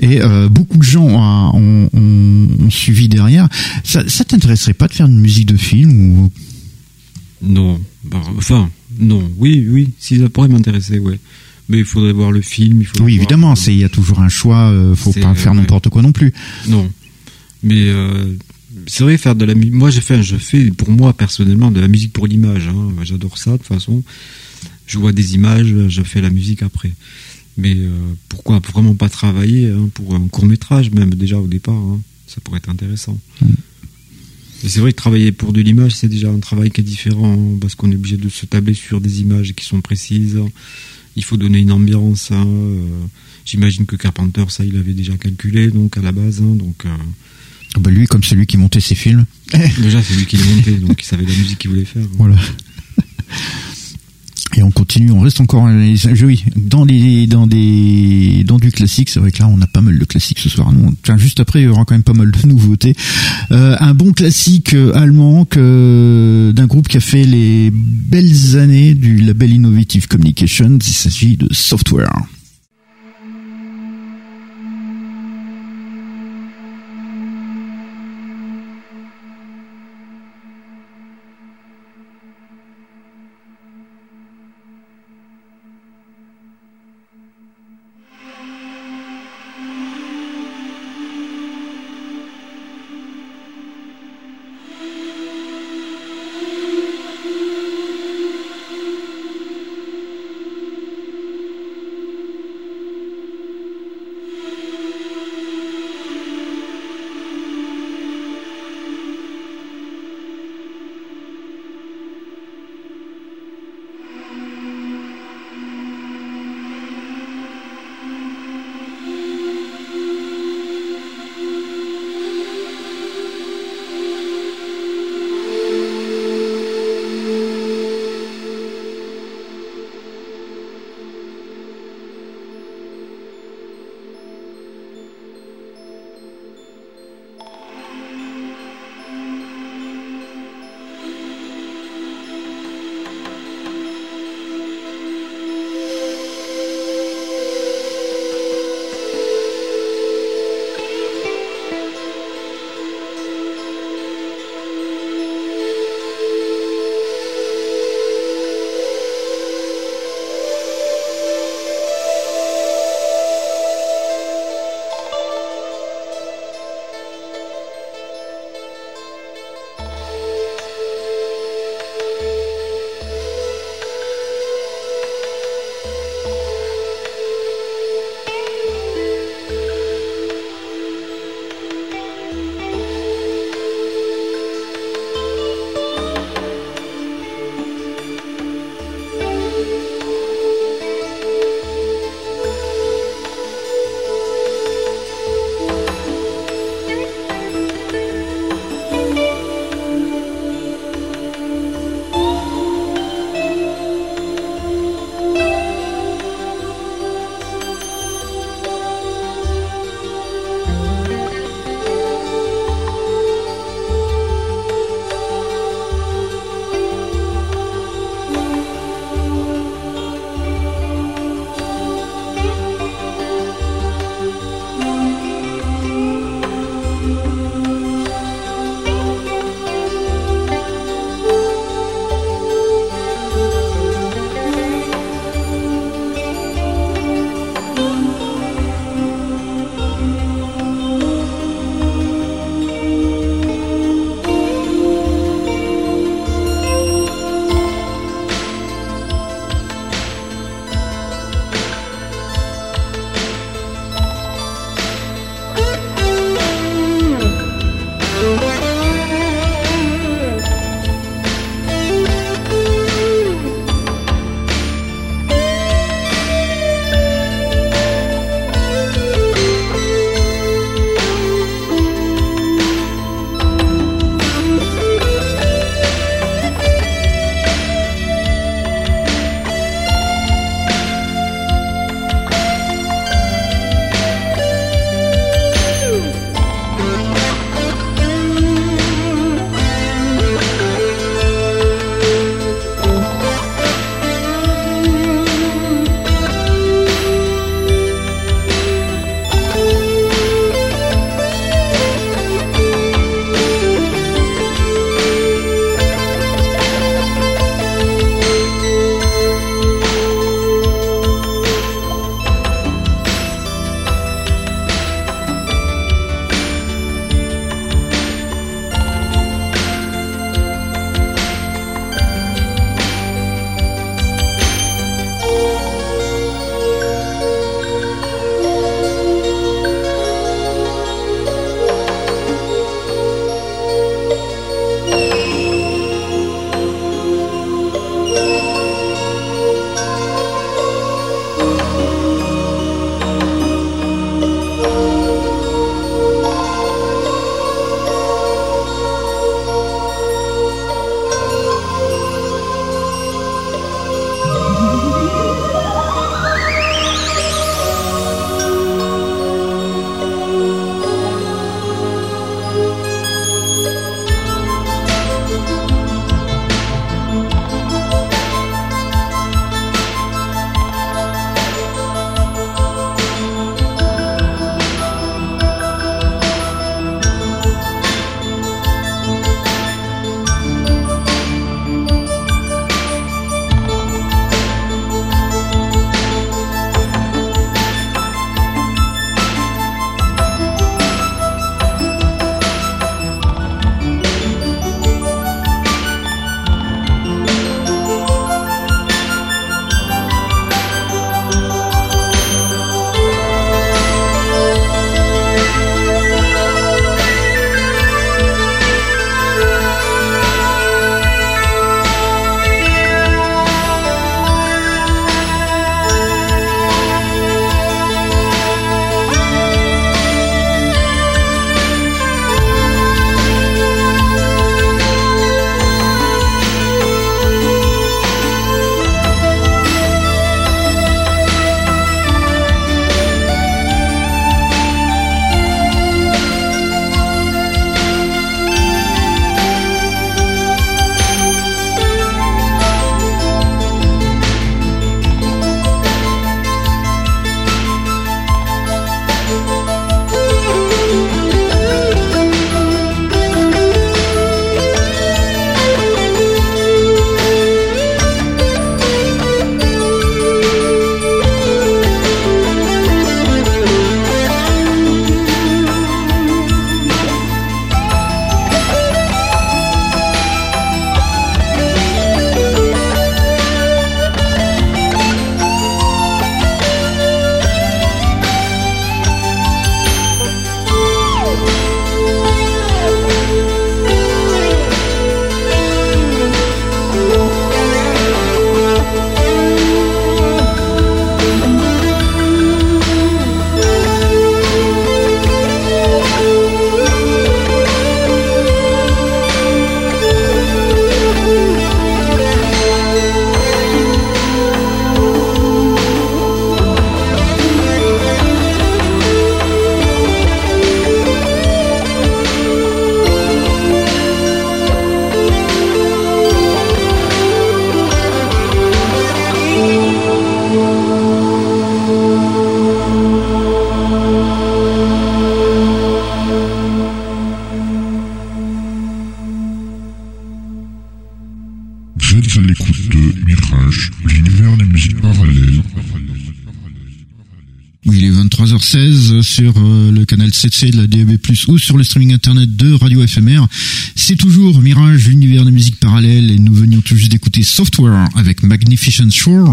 A: et euh, beaucoup de gens ont, ont, ont, suivi derrière. Ça, ça t'intéresserait pas de faire une musique de film ou?
C: Non, bah, enfin non, oui, oui, si ça pourrait m'intéresser, ouais. Mais il faudrait voir le film. Il faut
A: oui, évidemment, c'est il y a toujours un choix. Euh, faut pas faire n'importe quoi non plus.
C: Non, mais c'est vrai faire de la musique. Moi, j'ai fait, je fais pour moi personnellement de la musique pour l'image. Hein. J'adore ça de toute façon. Je vois des images, je fais la musique après. Mais euh, pourquoi vraiment pas travailler hein, pour un court métrage même déjà au départ hein. Ça pourrait être intéressant. Mm. c'est vrai que travailler pour de l'image, c'est déjà un travail qui est différent parce qu'on est obligé de se tabler sur des images qui sont précises. Il faut donner une ambiance. Euh, j'imagine que Carpenter, ça, il avait déjà calculé donc à la base. donc euh,
A: bah lui, comme celui qui montait ses films.
C: Déjà, c'est lui qui les montait, donc il savait la musique qu'il voulait faire.
A: Voilà. Et on continue, on reste encore oui, dans les dans des dans du classique. C'est vrai que là, on a pas mal de classiques ce soir. Nous, juste après, il y aura quand même pas mal de nouveautés. Euh, un bon classique euh, allemand que d'un groupe qui a fait les belles années du label Innovative Communications. Il s'agit de Software. 7C de la DAB+, ou sur le streaming internet de Radio FMR. C'est toujours Mirage, l'univers de musique parallèle, et nous venions tout juste d'écouter Software avec Magnificent Shore,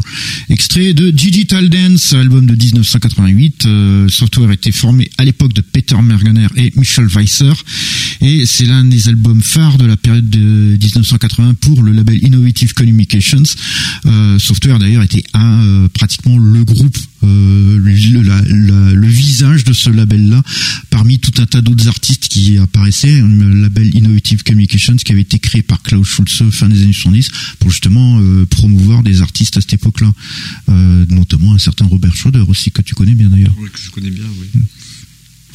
A: extrait de Digital Dance, album de 1988. Euh, Software était formé à l'époque de Peter Mergener et Michel Weisser, et c'est l'un des albums phares de la période de 1980 pour le label Innovative Communications. Euh, Software d'ailleurs était un, euh, pratiquement le groupe euh, le, la- la- le visage de ce label-là, parmi tout un tas d'autres artistes qui apparaissaient, le label Innovative Communications qui avait été créé par Klaus Schulze fin des années 70 pour justement promouvoir des artistes à cette époque-là, notamment un certain Robert Schroeder aussi que tu connais bien d'ailleurs.
C: Oui, que je connais bien, oui.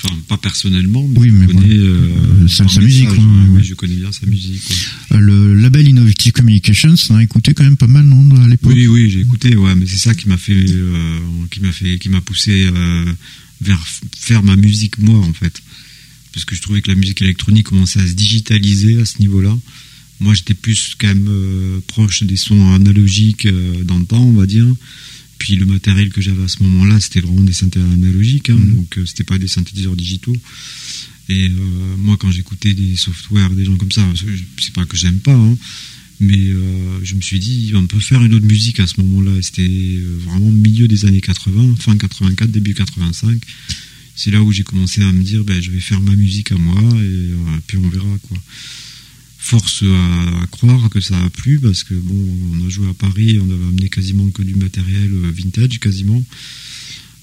C: Enfin, pas personnellement, mais
A: Oui,
C: je connais euh,
A: sa- musique, quoi,
C: oui,
A: ouais.
C: je connais bien sa musique. ouais.
A: Euh, Le label Innovative Communications, on a écouté quand même pas mal non, à l'époque.
C: Oui, oui, j'ai écouté, ouais, mais c'est ça qui m'a fait, euh, qui m'a fait, qui m'a poussé euh, vers faire ma musique moi en fait, parce que je trouvais que la musique électronique commençait à se digitaliser à ce niveau-là. Moi, j'étais plus quand même proche des sons analogiques dans le temps, on va dire. Puis le matériel que j'avais à ce moment-là, c'était vraiment des synthés analogiques, hein,
A: Mhm.
C: donc euh, c'était pas des synthétiseurs digitaux. Et euh, moi, quand j'écoutais des softwares, des gens comme ça, c'est pas que j'aime pas, hein, mais euh, je me suis dit, on peut faire une autre musique à ce moment-là. C'était euh, vraiment milieu des années 80, fin 84, début 85. C'est là où j'ai commencé à me dire, ben, je vais faire ma musique à moi et puis on verra quoi. Force à, croire que ça a plu parce que bon, on a joué à Paris, on avait amené quasiment que du matériel euh, vintage, quasiment.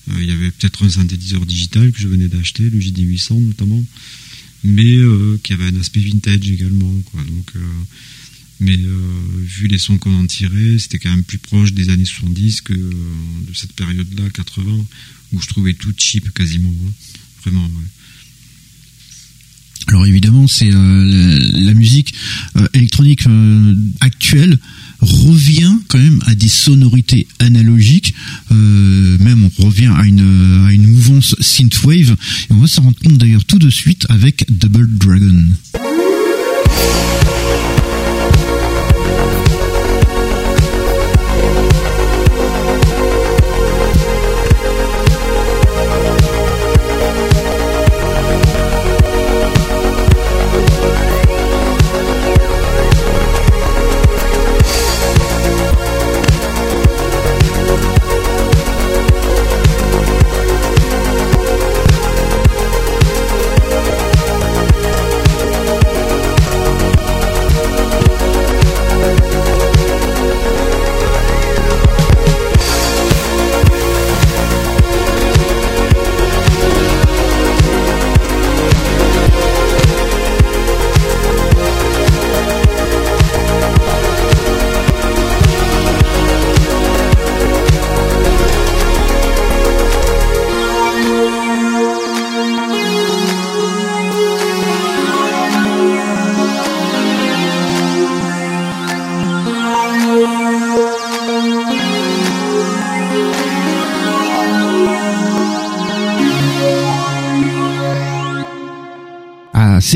C: Euh, Il y avait peut-être un synthétiseur digital que je venais d'acheter, le JD800 notamment, mais euh, qui avait un aspect vintage également. Quoi. Donc, mais vu les sons qu'on en tirait, c'était quand même plus proche des années 70 que de cette période-là, 80, où je trouvais tout cheap quasiment. hein. Vraiment, ouais.
A: Alors évidemment, c'est euh, la, musique euh, électronique euh, actuelle revient quand même à des sonorités analogiques. Même on revient à une à une mouvance synthwave. Et on va s'en rendre compte d'ailleurs tout de suite avec Double Dragon.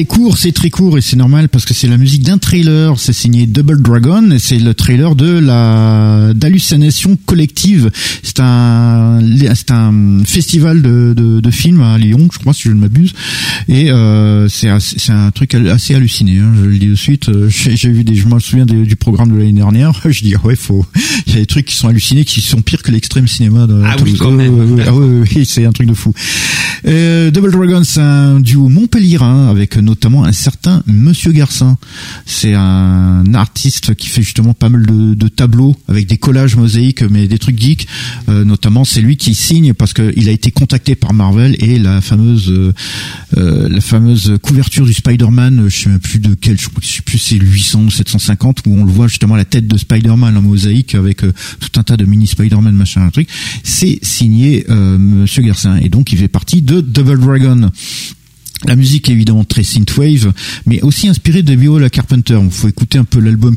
A: C'est court, c'est très court et c'est normal parce que c'est la musique d'un trailer. C'est signé Double Dragon et c'est le trailer de la d'hallucination collective. C'est un c'est un festival de, de, de films à Lyon, je crois si je ne m'abuse. Et euh, c'est c'est un truc assez halluciné. Hein, je le dis de suite. Euh, J'ai vu des, je me souviens des- du programme de l'année dernière. Je dis ah ouais, faut. Il y a des trucs qui sont hallucinés, qui sont pires que l'extrême cinéma. De,
B: Ah oui, quand même.
A: Ah ouais, ouais, ouais, c'est un truc de fou. Euh, Double Dragon, c'est un duo montpelliérain avec notamment un certain Monsieur Garcin. C'est un artiste qui fait justement pas mal de, tableaux avec des collages mosaïques, mais des trucs geeks. Euh, notamment, c'est lui qui signe parce qu'il a été contacté par Marvel et la fameuse, euh, euh, la fameuse couverture du Spider-Man, je sais même plus de quel, je sais plus c'est 800 ou 750 où on le voit justement la tête de Spider-Man en mosaïque avec euh, tout un tas de mini Spider-Man machin un truc. C'est signé euh, Monsieur Garcin et donc il fait partie de Double Dragon. La musique est évidemment très synthwave, mais aussi inspirée de Viola Carpenter. Il faut écouter un peu l'album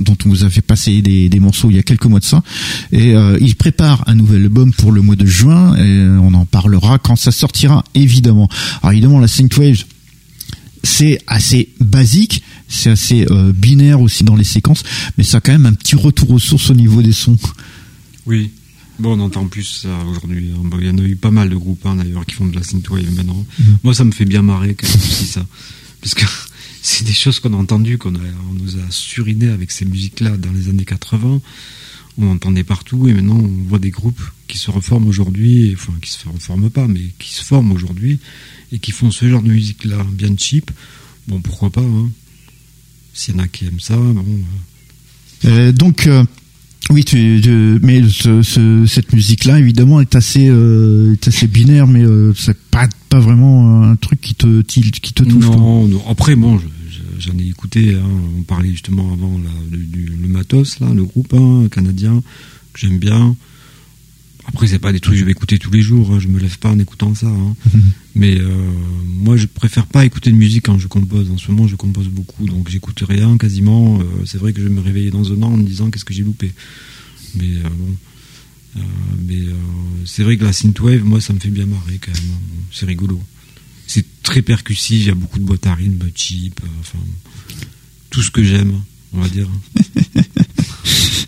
A: dont on vous a fait passer des, des morceaux il y a quelques mois de ça. Et euh, il prépare un nouvel album pour le mois de juin, et on en parlera quand ça sortira, évidemment. Alors évidemment, la synthwave, c'est assez basique, c'est assez euh, binaire aussi dans les séquences, mais ça a quand même un petit retour aux sources au niveau des sons.
C: Oui. Bon, on entend plus ça aujourd'hui. Il y en a eu pas mal de groupes hein, d'ailleurs qui font de la synthwave maintenant. Moi, ça me fait bien marrer quand même aussi ça, parce que c'est des choses qu'on a entendues, qu'on on nous a suriné avec ces musiques-là dans les années 80. On entendait partout et maintenant on voit des groupes qui se reforment aujourd'hui, enfin qui se reforment pas, mais qui se forment aujourd'hui et qui font ce genre de musique-là bien cheap. Bon, pourquoi pas hein. S'il y en a qui aiment ça, bon. euh,
A: Euh, donc euh, oui, tu, tu- mais ce, ce- cette musique-là, évidemment, est assez, euh, est assez binaire, mais euh, c'est pas pas vraiment un truc qui te qui, qui te touche.
C: Non, non. Après, bon, je- je- j'en ai écouté. hein, on parlait justement avant là, du, du- le Matos, là, le groupe hein, canadien que j'aime bien. Après, c'est pas des trucs que je vais écouter tous les jours. hein, je me lève pas en écoutant ça. hein. Mais euh, moi, je préfère pas écouter de musique quand je compose. En ce moment, je compose beaucoup, donc j'écoute rien quasiment. Euh, c'est vrai que je vais me réveiller dans un an en me disant qu'est-ce que j'ai loupé. Mais euh, bon. Mais c'est vrai que la synthwave, moi, ça me fait bien marrer quand même. hein. Bon, c'est rigolo. C'est très percussif, il y a beaucoup de boîtes à rythme, cheap, enfin, tout ce que j'aime, on va dire.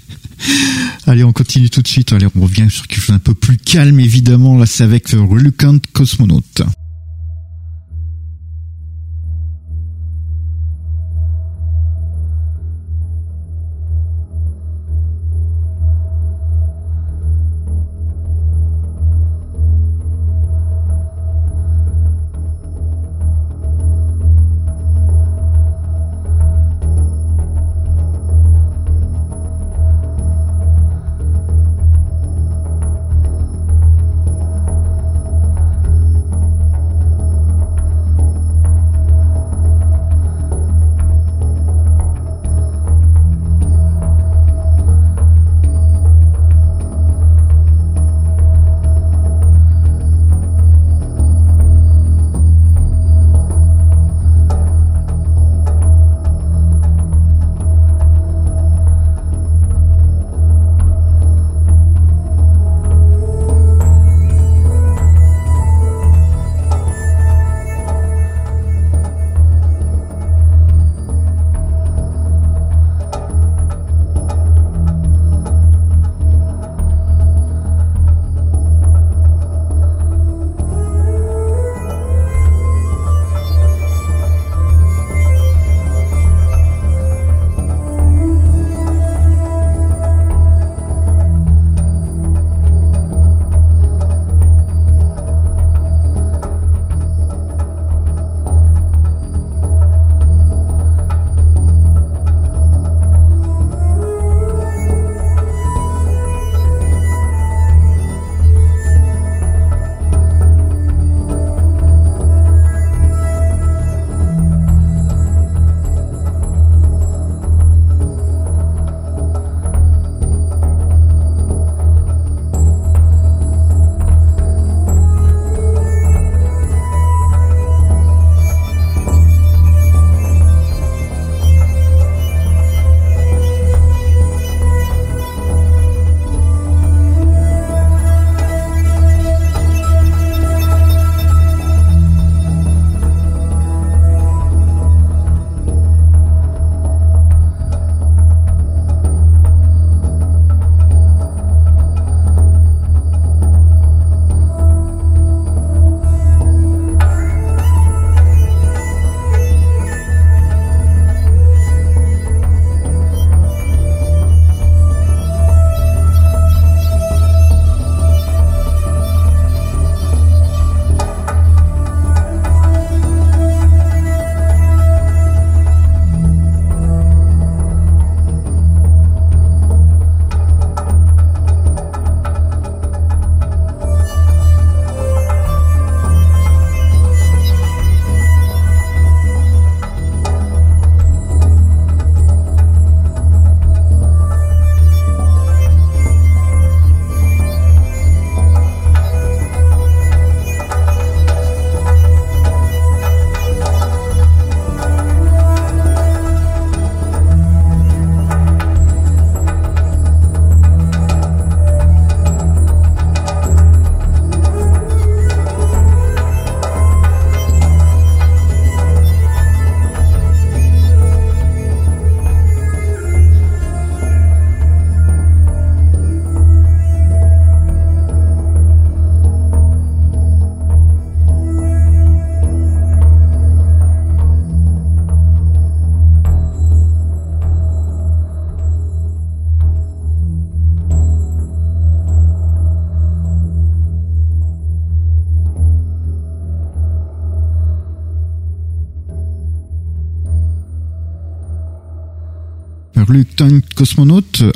A: Allez, on continue tout de suite. Allez, on revient sur quelque chose un peu plus calme, évidemment. Là, c'est avec euh, Reluctant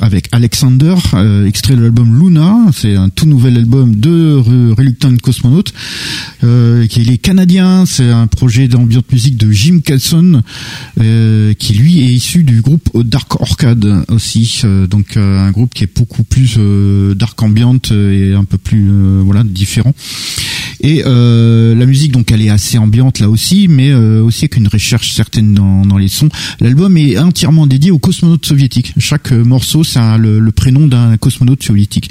A: avec Alexander, euh, extrait de l'album Luna. C'est un tout nouvel album de Reluctant Cosmonaut, euh, qui est canadien. C'est un projet d'ambiance musique de Jim Kelson, euh, qui lui est issu du groupe Dark Orchid aussi. Euh, donc un groupe qui est beaucoup plus dark ambient et un peu plus voilà différent. Et la musique donc elle est assez ambiante là aussi, mais aussi avec une recherche certaine dans, dans les sons. L'album est entièrement dédié aux cosmonautes soviétiques. Chaque morceau, c'est le, le, prénom d'un cosmonaute soviétique.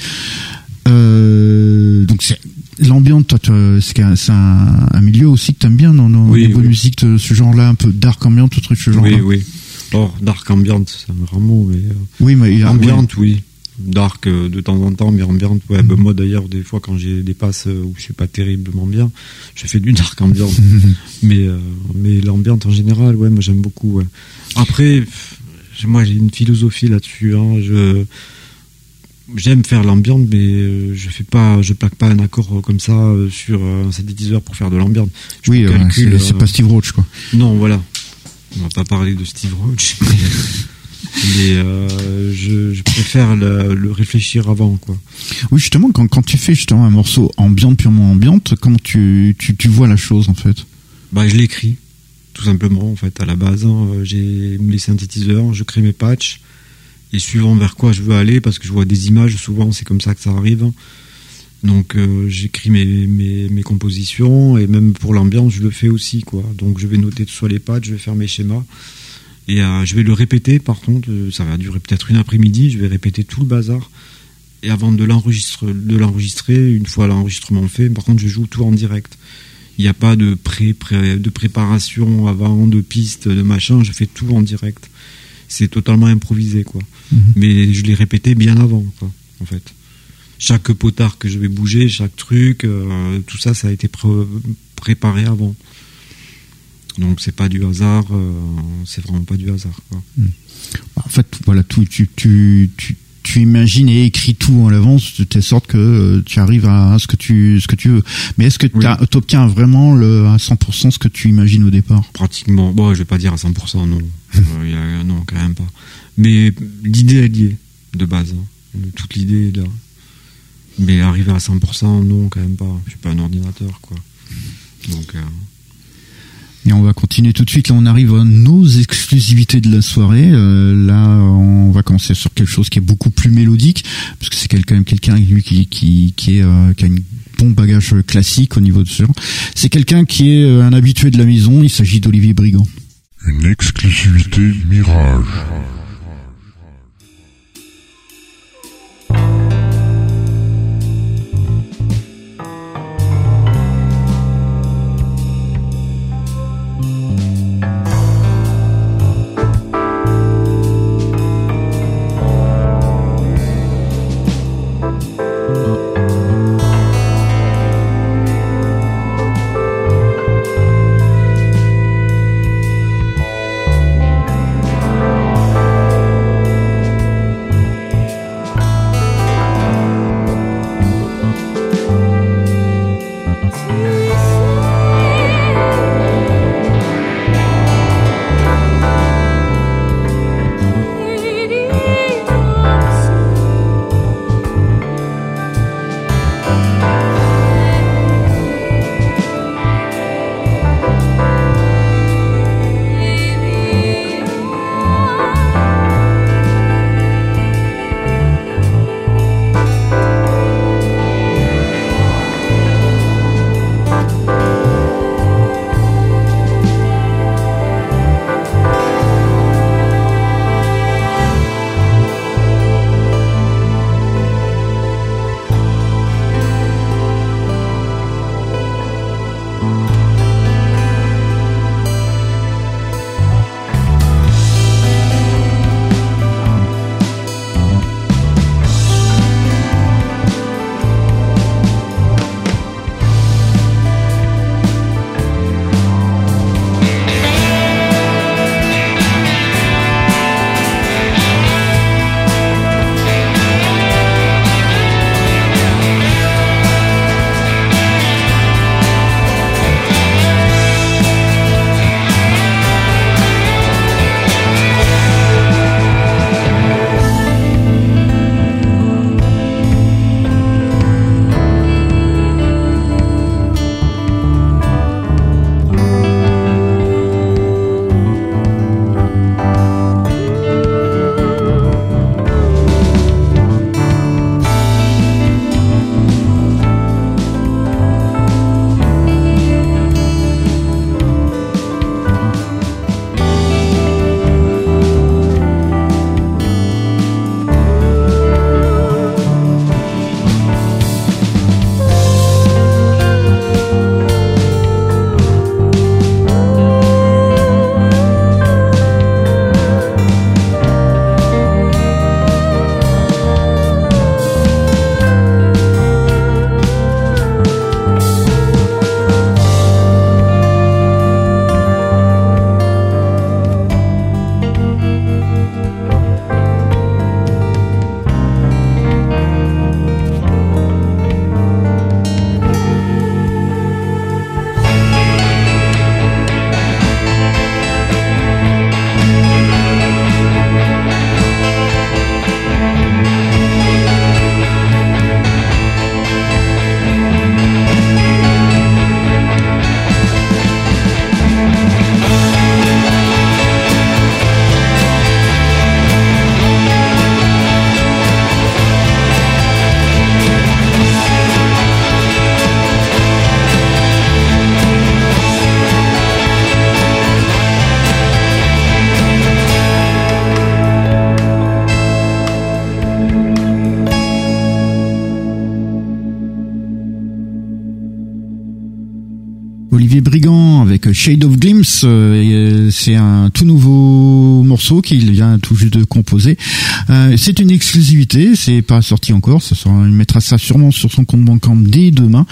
A: Euh, donc c'est l'ambiance, c'est un, un, milieu aussi que t'aimes bien dans nos oui, musiques de ce genre-là, un peu dark ambient, tout truc ce genre-là.
C: Oui, oui. Or, dark ambient, c'est un grand mot, mais. Euh,
A: oui, mais
C: ambient, oui dark euh, de temps en temps, mais ambiante. Ouais, ben, moi d'ailleurs, des fois quand j'ai des passes euh, où je suis pas terriblement bien, je fais du dark ambiante. mais euh, mais l'ambiante en général, ouais, moi j'aime beaucoup. Ouais. Après, moi j'ai une philosophie là-dessus. Hein, je j'aime faire l'ambiance, mais je fais pas, je plaque pas un accord comme ça sur un synthétiseur pour faire de l'ambiance.
A: Oui, c'est pas Steve Roach quoi.
C: Non, voilà. On va pas parler de Steve Roach. mais euh, je, je, préfère le, le, réfléchir avant quoi.
A: Oui justement quand, quand tu fais justement un morceau ambiante purement ambiante comment tu, tu, tu vois la chose en fait?
C: Bah je l'écris tout simplement en fait à la base hein, j'ai mes synthétiseurs je crée mes patchs et suivant vers quoi je veux aller parce que je vois des images souvent c'est comme ça que ça arrive donc euh, j'écris mes, mes, mes, compositions et même pour l'ambiance je le fais aussi quoi. Donc je vais noter tout sur les patchs je vais faire mes schémas et euh, je vais le répéter, par contre, euh, ça va durer peut-être une après-midi, je vais répéter tout le bazar. Et avant de l'enregistrer, une fois l'enregistrement fait, par contre, je joue tout en direct. Il n'y a pas de pré, de préparation avant, de pistes, de machin, je fais tout en direct. C'est totalement improvisé, quoi. Mhm. Mais je l'ai répété bien avant, quoi, en fait. Chaque potard que je vais bouger, chaque truc, euh, tout ça, ça a été préparé avant. Donc c'est pas du hasard, euh, c'est vraiment pas du hasard. Quoi. Hmm.
A: En fait, voilà, tout, tu, tu, tu, tu imagines et écris tout en l'avance de telle sorte que euh, tu arrives à ce que tu ce que tu veux. Mais est-ce que tu obtiens vraiment le, à 100% ce que tu imagines au départ?
C: Pratiquement. Bon, je vais pas dire à 100%, non. euh, non, quand même pas. Mais l'idée est liée de base. Hein. Toute l'idée est là. Mais arriver à 100%, non, quand même pas. Je suis pas un ordinateur, quoi. Donc. Euh,
A: et on va continuer tout de suite. Là, on arrive à nos exclusivités de la soirée. Euh, là, on va commencer sur quelque chose qui est beaucoup plus mélodique, parce que c'est quand même quelqu'un lui qui euh, a un bon bagage classique au niveau de ce C'est quelqu'un qui est euh, un habitué de la maison. Il s'agit d'Olivier Brigand.
D: Une exclusivité Mirage.
A: Avec Shade of Glimpse. Euh, c'est un tout nouveau morceau qu'il vient tout juste de composer. Euh, c'est une exclusivité, c'est pas sorti encore. Ça sera, il mettra ça sûrement sur son compte bancaire dès demain.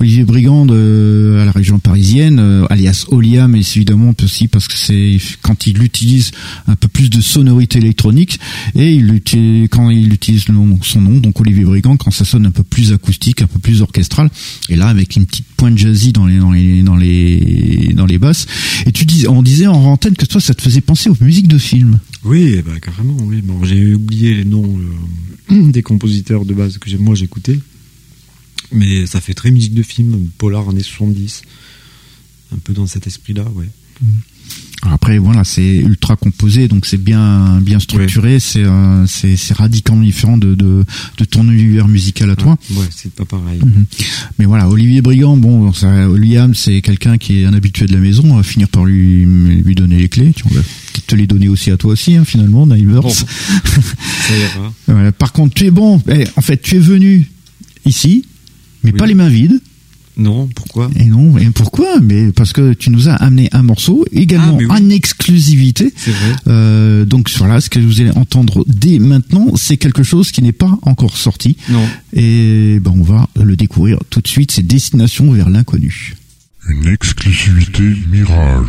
A: Olivier Brigand à la région parisienne, euh, alias Olia, mais évidemment aussi parce que c'est quand il utilise un peu plus de sonorité électronique et il quand il utilise son nom, donc Olivier Brigand, quand ça sonne un peu plus acoustique, un peu plus orchestral. Et là, avec une petite pointe jazzy dans les dans les dans les dans les basses. Et tu dis, on disait en antenne que toi, ça te faisait penser aux musiques de films.
C: Oui, bah carrément. Oui, bon, j'ai oublié les noms euh, des compositeurs de base que moi j'écoutais, mais ça fait très musique de film, polar années 70, un peu dans cet esprit-là, ouais.
A: Après, voilà, c'est ultra composé, donc c'est bien bien structuré. C'est euh, c'est c'est radicalement différent de, de de ton univers musical à toi.
C: Ouais, c'est pas pareil.
A: Mhm. Mais voilà, Olivier Brigand, bon, ça, Liam, c'est quelqu'un qui est un habitué de la maison. On va finir par lui lui donner les clés. Tu on va peut-être te les donner aussi à toi aussi, hein, finalement, Neighbors.
C: Bon.
A: Voilà. Par contre, tu es bon. Eh, en fait, tu es venu ici, mais
C: Oui.
A: pas les mains vides.
C: Non, pourquoi?
A: Et non. Et pourquoi? Mais parce que tu nous as amené un morceau, également
C: Ah, oui.
A: en exclusivité.
C: C'est vrai.
A: Euh, donc voilà, ce que vous allez entendre dès maintenant, c'est quelque chose qui n'est pas encore sorti.
C: Non.
A: Et ben on va le découvrir tout de suite. C'est Destination vers l'inconnu.
D: Une exclusivité Mirage.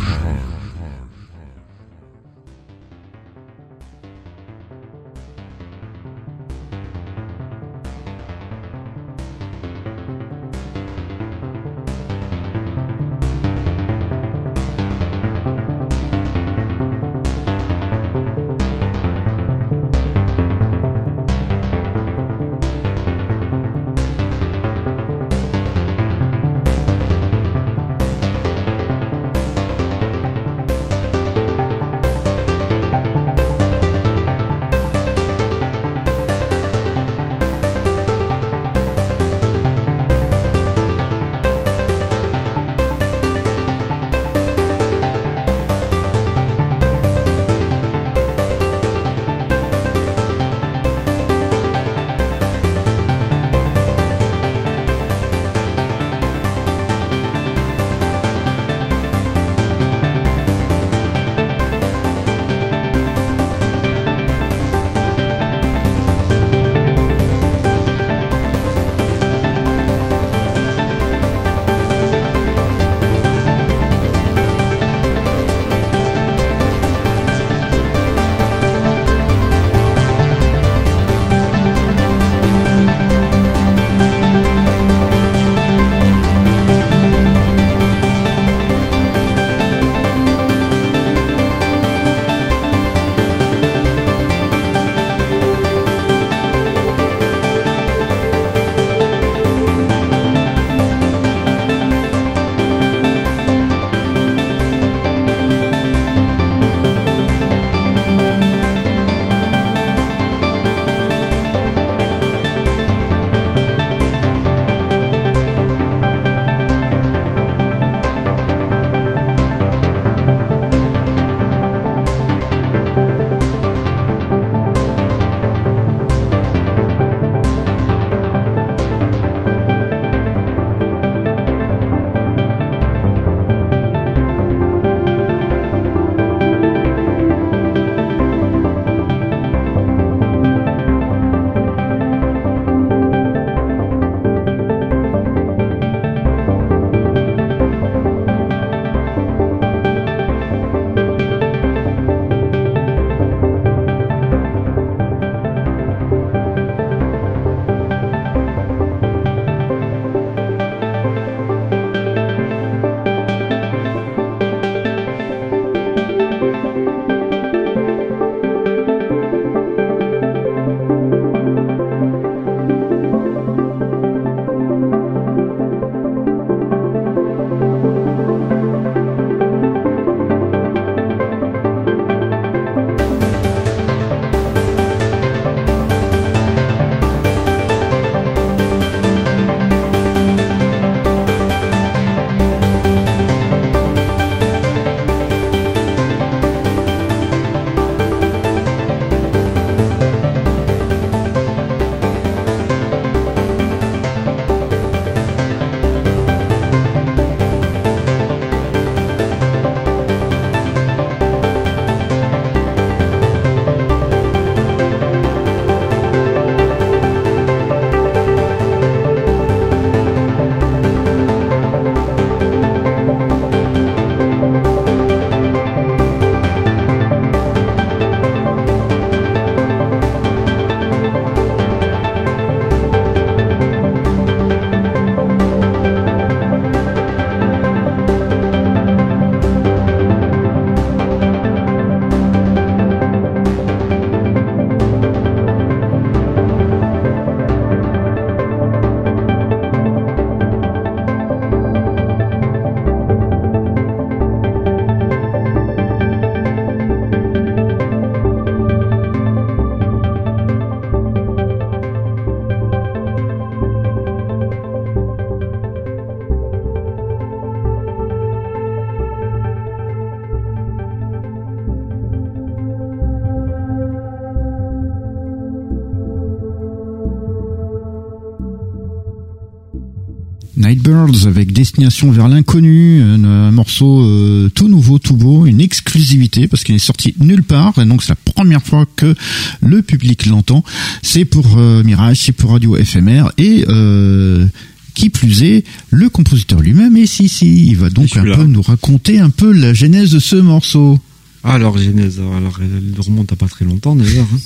A: Nightbirds avec Destination vers l'inconnu, un, un morceau euh, tout nouveau, tout beau, une exclusivité parce qu'il est sorti nulle part et donc c'est la première fois que le public l'entend. C'est pour euh, Mirage, c'est pour Radio FMR et euh, qui plus est, le compositeur lui-même est si si. Il va
C: Et
A: donc un peu nous raconter un peu la genèse de ce morceau.
C: Alors Genèse, alors elle remonte à pas très longtemps d'ailleurs, hein.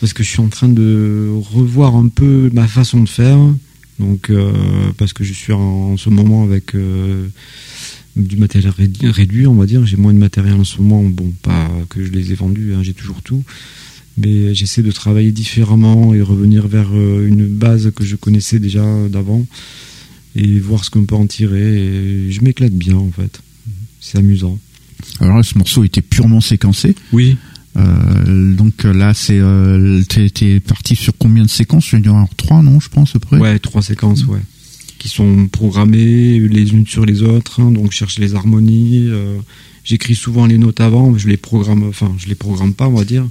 C: parce que je suis en train de revoir un peu ma façon de faire, donc euh, parce que je suis en, en ce moment avec euh, du matériel réduit, réduit, on va dire, j'ai moins de matériel en ce moment, bon pas que je les ai vendus, hein, j'ai toujours tout, mais j'essaie de travailler différemment et revenir vers euh, une base que je connaissais déjà d'avant et voir ce qu'on peut en tirer. Et je m'éclate bien en fait, c'est amusant.
A: Alors là, ce morceau était purement séquencé.
C: Oui,
A: Euh, donc euh, là, c'est euh, t'es parti sur combien de séquences? Vais dire trois, non Je pense à peu près?
C: Ouais, trois séquences, ouais. Qui sont programmées les unes sur les autres, hein, donc je cherche les harmonies. euh, J'écris souvent les notes avant, je les programme, enfin, je les programme pas, on va dire.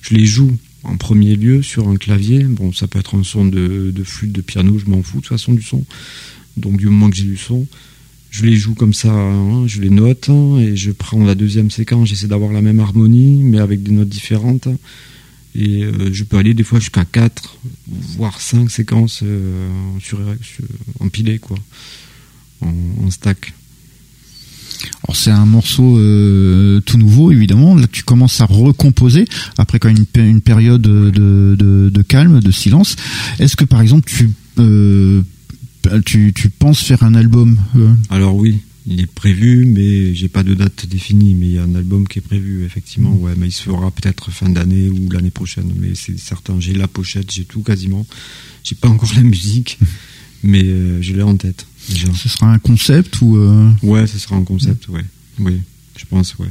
C: Je les joue en premier lieu sur un clavier. Bon, ça peut être un son de, de flûte, de piano, je m'en fous de toute façon du son. Donc du moment que j'ai du son, je les joue comme ça, hein, je les note hein, et je prends la deuxième séquence, j'essaie d'avoir la même harmonie, mais avec des notes différentes. Et euh, je peux aller des fois jusqu'à 4, voire 5 séquences euh, empilées, quoi, en, stack.
A: Alors c'est un morceau euh, tout nouveau évidemment. Là tu commences à recomposer après quand une, une période de, de, de calme, de silence. Est-ce que par exemple tu euh, tu, tu penses faire un album euh,
C: Alors oui, il est prévu, mais j'ai pas de date définie. Mais il y a un album qui est prévu, effectivement. Ouais, mais il se fera peut-être fin d'année ou l'année prochaine. Mais c'est certain. J'ai la pochette, j'ai tout quasiment. J'ai pas encore la musique, mais euh, je l'ai en tête déjà.
A: Ce sera un concept ou euh,
C: Ouais, ce sera un concept, ouais. Oui, je pense, ouais.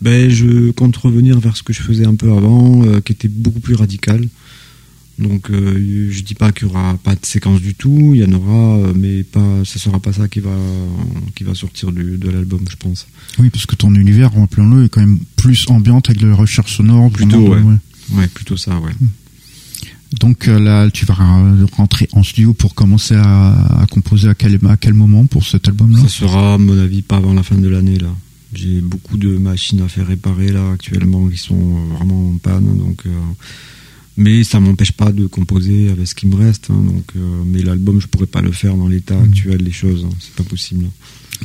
C: Ben, je compte revenir vers ce que je faisais un peu avant, euh, qui était beaucoup plus radical. Donc, euh, je dis pas qu'il y aura pas de séquence du tout, il y en aura, euh, mais pas, ce sera pas ça qui va, qui va sortir du, de l'album, je pense.
A: oui parce que ton univers rappelons-le est quand même plus ambiante avec de la recherche sonore.
C: Plutôt, ouais. Ouais, plutôt ça, ouais.
A: Donc euh, là tu vas rentrer en studio pour commencer à, à composer à quel à quel moment pour cet album là
C: Ça sera, à mon avis, pas avant la fin de l'année, là. J'ai beaucoup de machines à faire réparer, là, actuellement, qui sont euh, vraiment en panne, donc, euh, mais ça m'empêche pas de composer avec ce qui me reste, hein, donc, euh, mais l'album, je pourrais pas le faire dans l'état
A: Mhm.
C: actuel des choses, hein, c'est pas possible.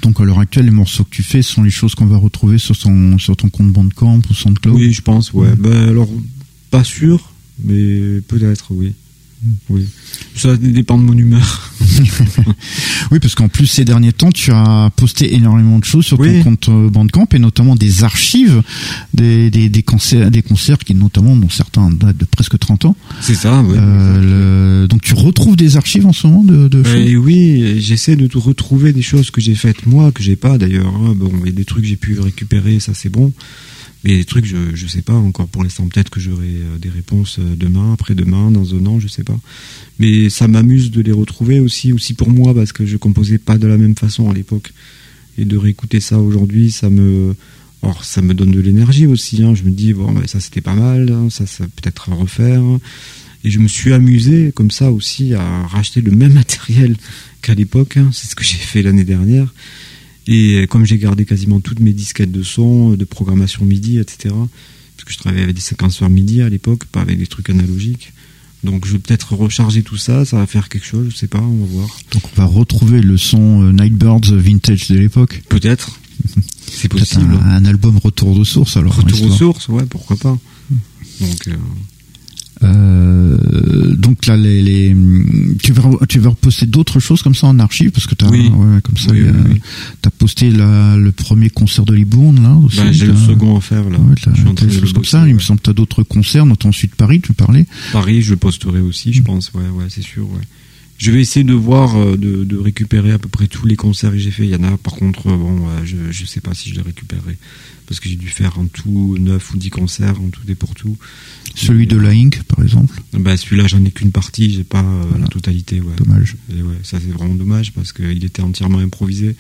A: Donc à l'heure actuelle, les morceaux que tu fais sont les choses qu'on va retrouver sur ton sur ton compte Bandcamp ou SoundCloud?
C: Oui, je pense, ouais.
A: Mhm.
C: Ben, alors, pas sûr, mais peut-être, oui. Oui. Ça dépend de mon humeur.
A: Oui, parce qu'en plus ces derniers temps, tu as posté énormément de choses sur ton
C: Oui.
A: compte euh, Bandcamp et notamment des archives des des, des concerts des concerts qui notamment dont certains datent de presque 30 ans.
C: C'est ça, ouais.
A: Euh, le- donc tu retrouves des archives en ce moment de, de choses?
C: Et oui, j'essaie de retrouver des choses que j'ai faites moi, que j'ai pas d'ailleurs. hein. Bon, a des trucs que j'ai pu récupérer, ça c'est bon. Mais des trucs, je, je sais pas encore pour l'instant. Peut-être que j'aurai euh, des réponses euh, demain, après-demain, dans un an, je sais pas. Mais ça m'amuse de les retrouver aussi, aussi pour moi, parce que je composais pas de la même façon à l'époque. Et de réécouter ça aujourd'hui, ça me, or ça me donne de l'énergie aussi. Hein. Je me dis bon, ben, ça c'était pas mal, hein, ça, ça peut-être à refaire. Et je me suis amusé comme ça aussi à racheter le même matériel qu'à l'époque. hein. C'est ce que j'ai fait l'année dernière. Et comme j'ai gardé quasiment toutes mes disquettes de son, de programmation MIDI, etc. Parce que je travaillais avec des séquenceurs MIDI à l'époque, pas avec des trucs analogiques. Donc je vais peut-être recharger tout ça, ça va faire quelque chose, je sais pas, on va voir.
A: Donc on va retrouver le son euh, Nightbirds vintage de l'époque.
C: Peut-être. C'est possible.
A: un, un album retour de source alors.
C: Retour aux
A: histoire.
C: sources, ouais, pourquoi pas. Donc, euh,
A: Euh, donc là, les, les, tu vas tu vas reposter d'autres choses comme ça en archive? Parce que t'as
C: Oui.
A: ouais, comme ça
C: Oui, oui,
A: t'as posté la, le premier concert de Libourne là aussi.
C: bah, j'ai le second à faire là.
A: Ouais,
C: je suis en
A: t'as
C: train
A: des
C: de
A: choses comme
C: bosser,
A: ça. Il me
C: ouais.
A: semble que t'as d'autres concerts, notamment ensuite Paris. Tu parlais.
C: Paris, je posterai aussi, je pense. Ouais, ouais, c'est sûr. Ouais. Je vais essayer de voir, euh, de, de récupérer à peu près tous les concerts que j'ai fait. Il y en a, par contre, euh, bon, euh, je je sais pas si je les récupérerai parce que j'ai dû faire en tout 9 ou 10 concerts en tout et pour tout.
A: Celui de la Inc, par exemple.
C: Bah celui-là, j'en ai qu'une partie, j'ai pas la totalité. Ouais.
A: Dommage.
C: Et ouais, ça c'est vraiment dommage parce qu'il était entièrement improvisé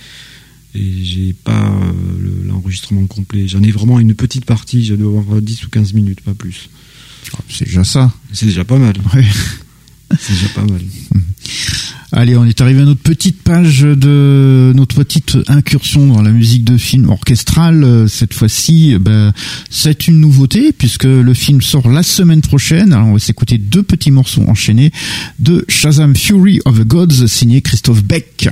C: et j'ai pas euh, le- l'enregistrement complet. J'en ai vraiment une petite partie, je dois avoir 10 ou 15 minutes, pas plus.
A: C'est déjà ça.
C: C'est déjà pas mal.
A: Ouais.
C: C'est déjà pas mal.
A: Allez, on est arrivé à notre petite page de notre petite incursion dans la musique de film orchestrale. Euh, Cette fois-ci, ben, c'est une nouveauté puisque le film sort la semaine prochaine. Alors, on va s'écouter deux petits morceaux enchaînés de Shazam Fury of the Gods signé Christophe Beck.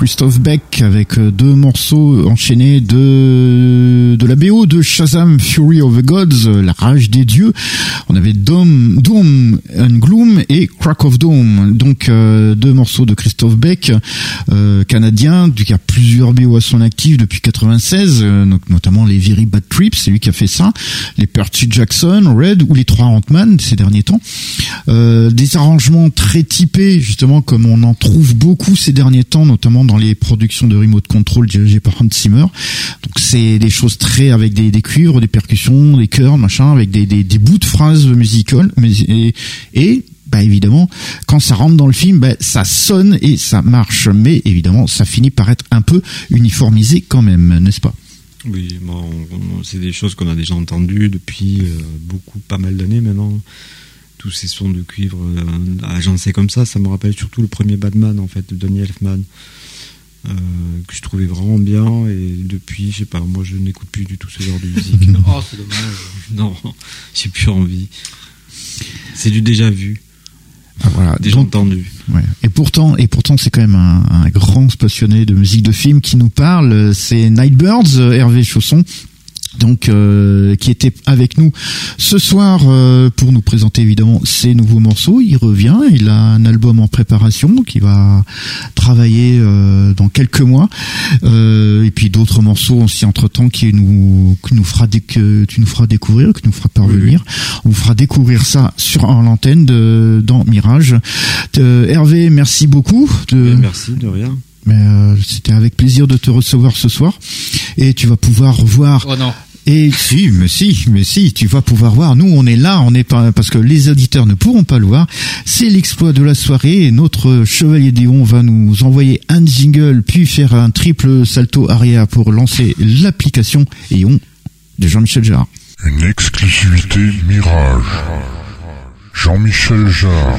A: Christophe Beck avec euh, deux morceaux enchaînés de la BO de Shazam Fury of the Gods, euh, la rage des dieux. On avait Dome, Doom and et Crack of Dome. Donc euh, deux morceaux de Christophe Beck, euh, canadien, qui a plusieurs BO à son actif depuis 96, euh, donc notamment les Very Bad Trips, c'est lui qui a fait ça, les Percy Jackson, Red ou les trois Ant-Man ces derniers temps. Euh, des arrangements très typés, justement, comme on en trouve beaucoup ces derniers temps, notamment dans les productions de remote control dirigées par Hans Zimmer. Donc c'est des choses très avec des, des cuivres, des percussions, des chœurs, machin, avec des, des, des bouts de phrases musicales, et, et bah évidemment, quand ça rentre dans le film, bah, ça sonne et ça marche. Mais évidemment, ça finit par être un peu uniformisé quand même, n'est-ce pas?
C: Oui, bon, on- on- c'est des choses qu'on a déjà entendues depuis euh, beaucoup, pas mal d'années maintenant. Tous ces sons de cuivre euh, agencés comme ça, ça me rappelle surtout le premier Batman en fait, de Danny Elfman, euh, que je trouvais vraiment bien. Et depuis, je sais pas, moi je n'écoute plus du tout ce genre de musique.
B: Oh, c'est dommage.
C: non, j'ai plus envie. C'est du déjà vu,
A: Voilà.
C: déjà
A: Donc,
C: entendu.
A: Ouais. Et pourtant, et pourtant, c'est quand même un, un grand passionné de musique de film qui nous parle. C'est Nightbirds, Hervé Chausson. Donc, euh, qui était avec nous ce soir euh, pour nous présenter évidemment ses nouveaux morceaux. Il revient, il a un album en préparation qui va travailler euh, dans quelques mois, Euh, et puis d'autres morceaux aussi entre temps qui nous que nous fera que tu nous feras découvrir, que nous fera parvenir. On vous fera découvrir ça sur en l'antenne dans Mirage. Euh, Hervé, merci beaucoup. De,
C: merci de rien.
A: Mais, euh, C'était avec plaisir de te recevoir ce soir. Et tu vas pouvoir voir.
B: Oh non.
A: Et si, mais si, mais si, tu vas pouvoir voir. Nous, on est là, on est pas parce que les auditeurs ne pourront pas le voir. C'est l'exploit de la soirée. Et notre chevalier Déon va nous envoyer un jingle, puis faire un triple salto arrière pour lancer l'application et on de Jean-Michel Jarre.
D: Une exclusivité Mirage. Jean-Michel Jarre.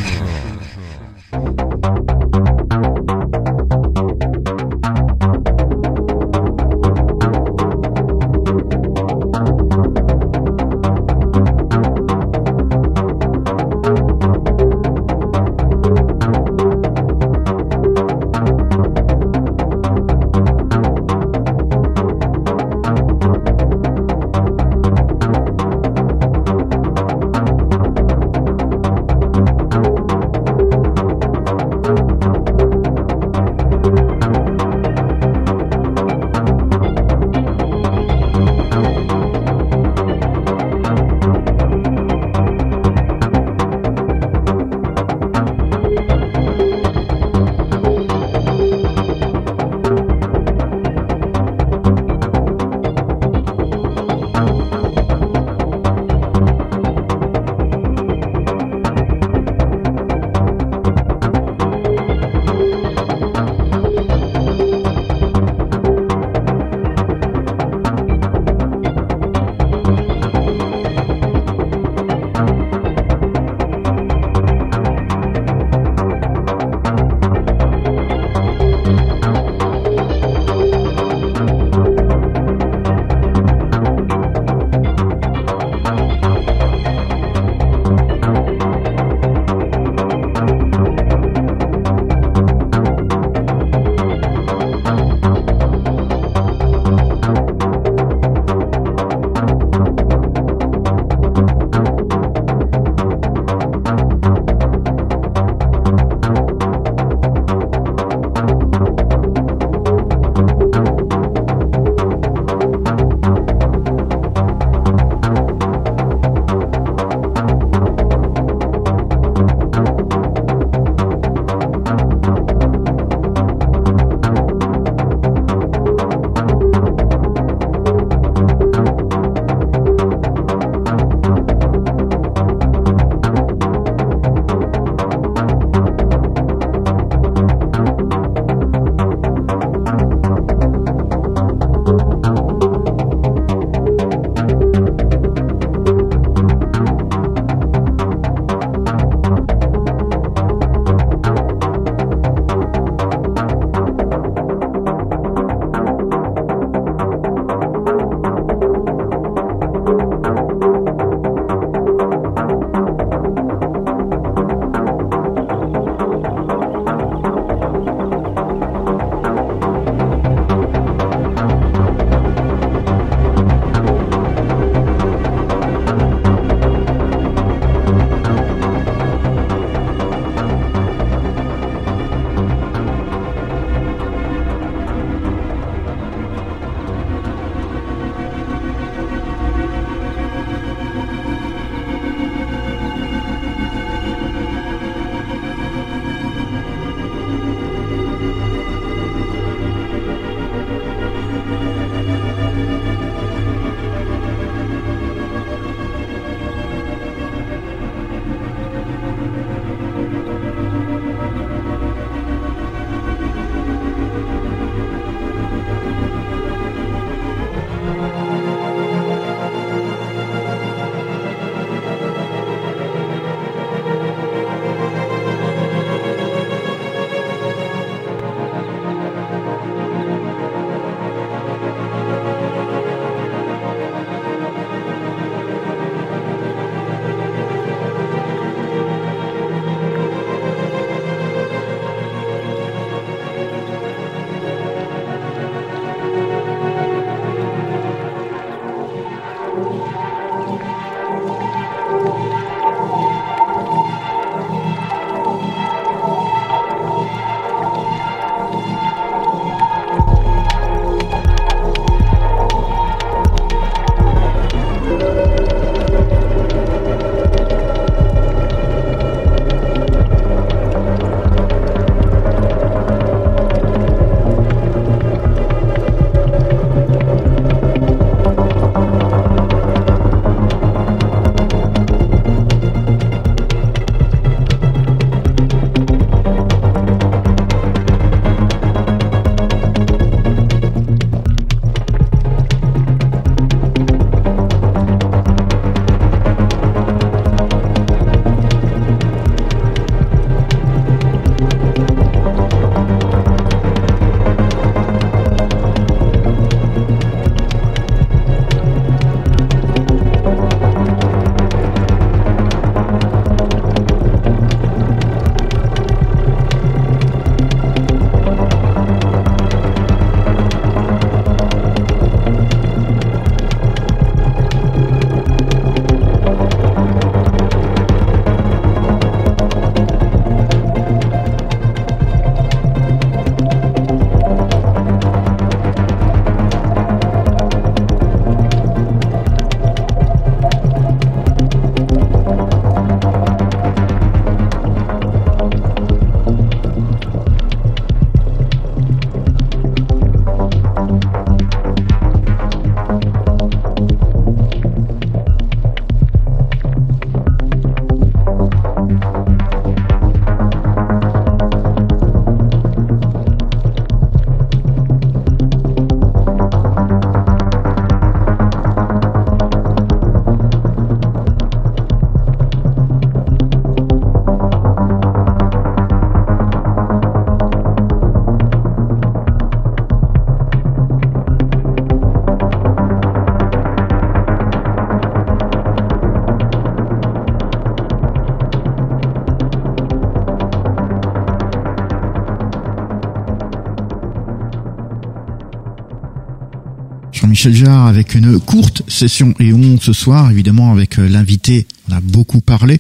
A: Jean-Michel Jarre avec une courte session. Et on ce soir évidemment avec euh, l'invité on a beaucoup parlé.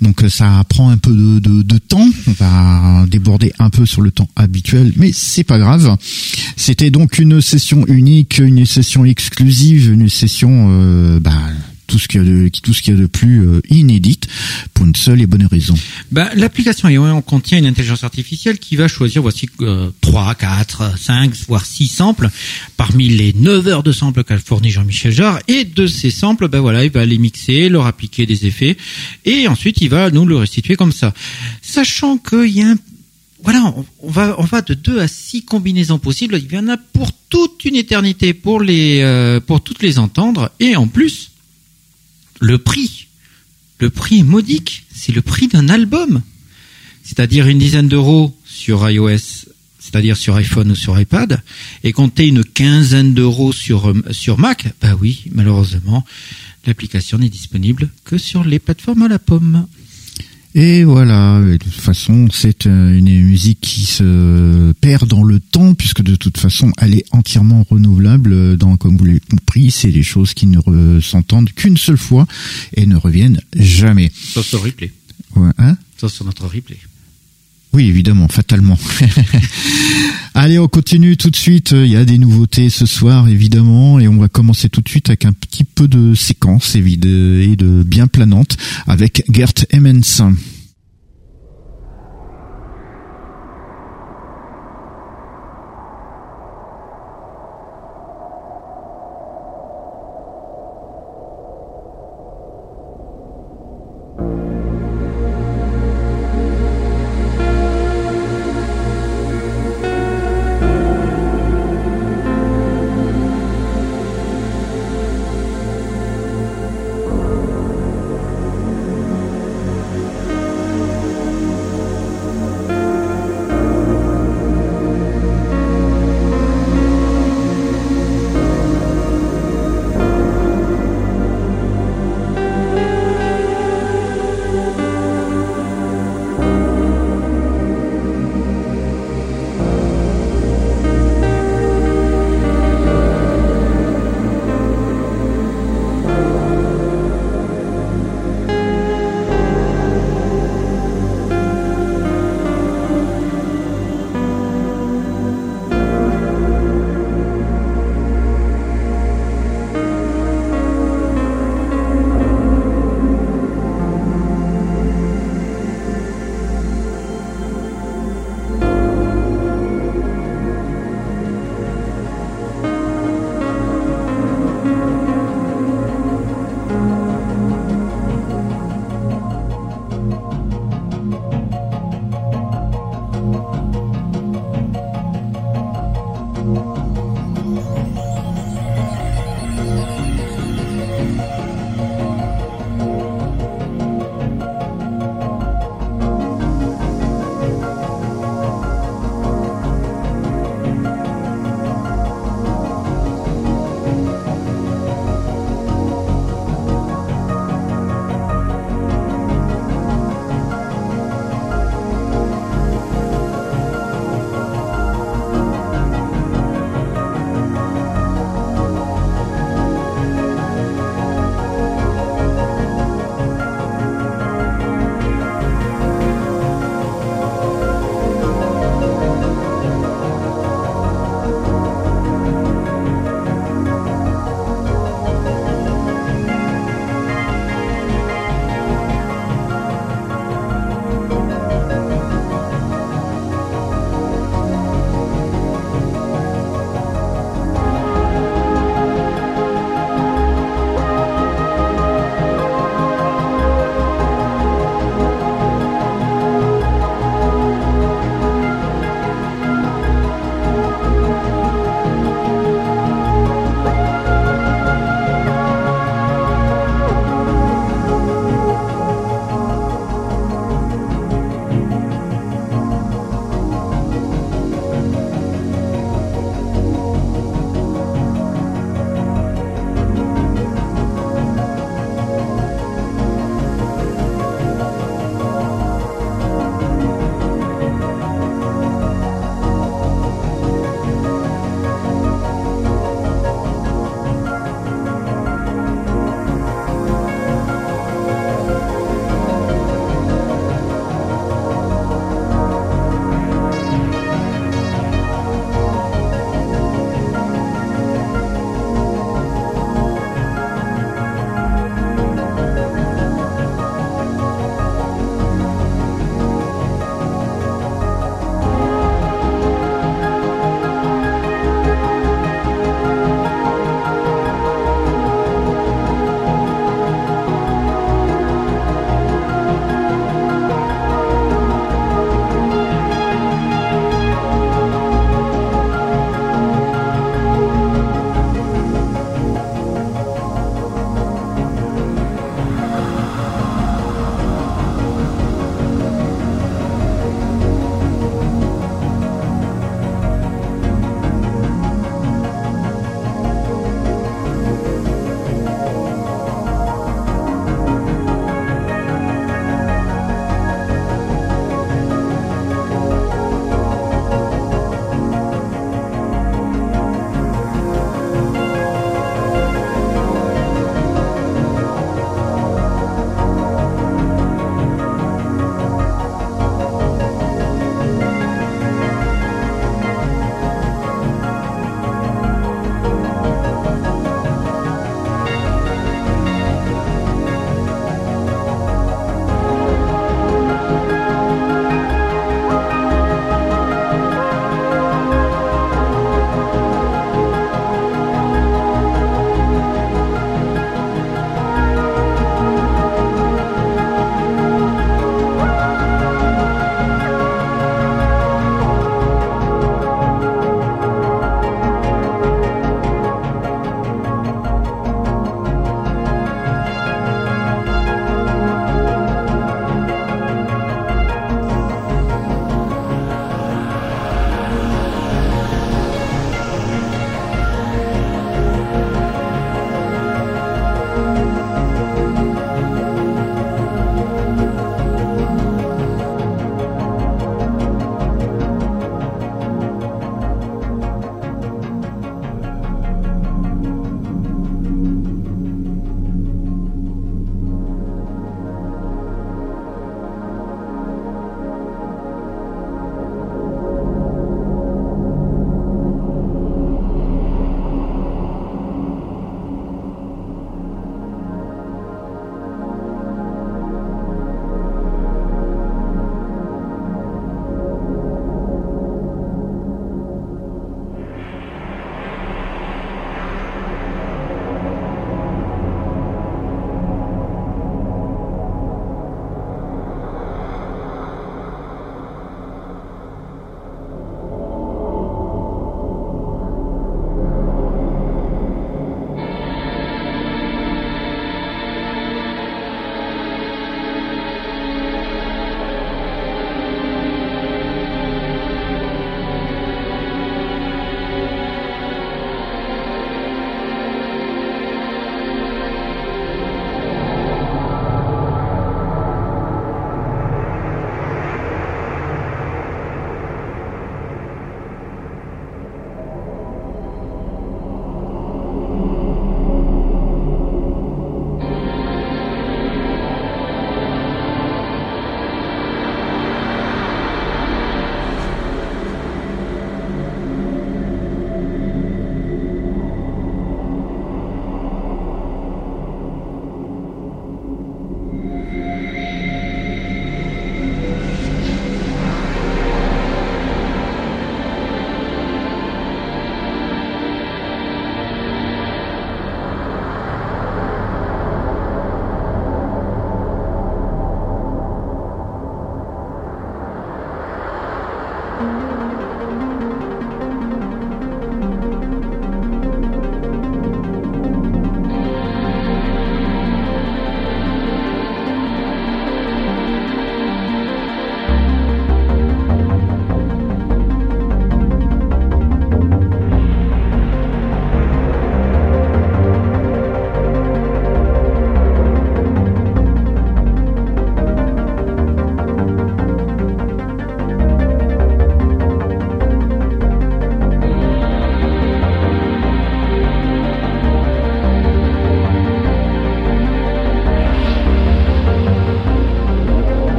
A: Donc euh, ça prend un peu de, de, de, temps. On va déborder un peu sur le temps habituel mais c'est pas grave. C'était donc une session unique une session exclusive une session euh, bah, tout ce qu'il y a de tout ce qu'il y a de plus euh, inédite pour une seule et bonne raison.
B: Ben, l'application ION contient une intelligence artificielle qui va choisir voici euh, 3, 4, 5 voire 6 samples parmi les 9 heures de samples qu'a fourni Jean-Michel Jarre et de ces samples ben voilà, il va les mixer, leur appliquer des effets et ensuite il va nous le restituer comme ça. Sachant qu'il y a un voilà, on va on va de 2 à 6 combinaisons possibles, il y en a pour toute une éternité pour les euh, pour toutes les entendre et en plus le prix. Le prix est modique. C'est le prix d'un album. C'est-à-dire une dizaine d'euros sur iOS, c'est-à-dire sur iPhone ou sur iPad, et compter une quinzaine d'euros sur, sur Mac, bah oui, malheureusement, l'application n'est disponible que sur les plateformes à la pomme.
A: Et voilà, de toute façon, c'est une musique qui se perd dans le temps, puisque de toute façon, elle est entièrement renouvelable. Dans, comme vous l'avez compris, c'est des choses qui ne s'entendent qu'une seule fois et ne reviennent jamais.
B: Sauf sur replay.
A: Ouais, hein?
B: Sauf sur notre replay.
A: Oui, évidemment, fatalement. Allez, on continue tout de suite. Il y a des nouveautés ce soir, évidemment, et on va commencer tout de suite avec un petit peu de séquence et de bien planante avec Gert Emmens.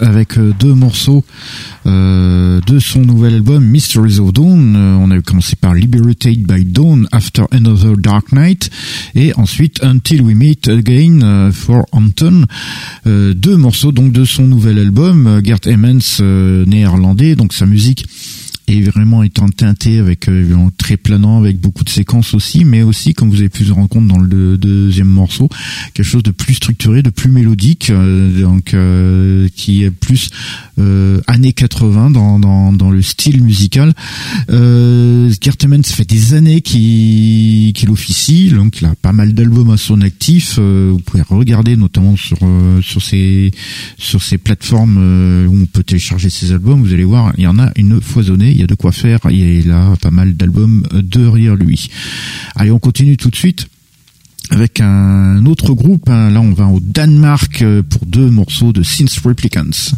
A: Avec euh, deux morceaux euh, de son nouvel album Mysteries of Dawn. Euh, on avait commencé par Liberated by Dawn After Another Dark Night et ensuite Until We Meet Again for Anton. Euh, deux morceaux donc de son nouvel album. Gert Emmons, néerlandais, donc sa musique est vraiment étant teinté avec euh, très planant avec beaucoup de séquences aussi mais aussi comme vous avez pu vous rendre compte dans le deux- deuxième morceau quelque chose de plus structuré de plus mélodique euh, donc euh, qui est plus euh, années 80 dans, dans, dans le style musical. Euh, Gert Emmons, ça fait des années qu'il qu'il officie donc il a pas mal d'albums à son actif euh, vous pouvez regarder notamment sur euh, sur ces sur ces plateformes où on peut télécharger ses albums, vous allez voir, il y en a une foisonnée, il y a de quoi faire, il a pas mal d'albums derrière lui. Allez, on continue tout de suite avec un autre groupe, hein. là on va au Danemark euh, pour deux morceaux de Synth Replicants.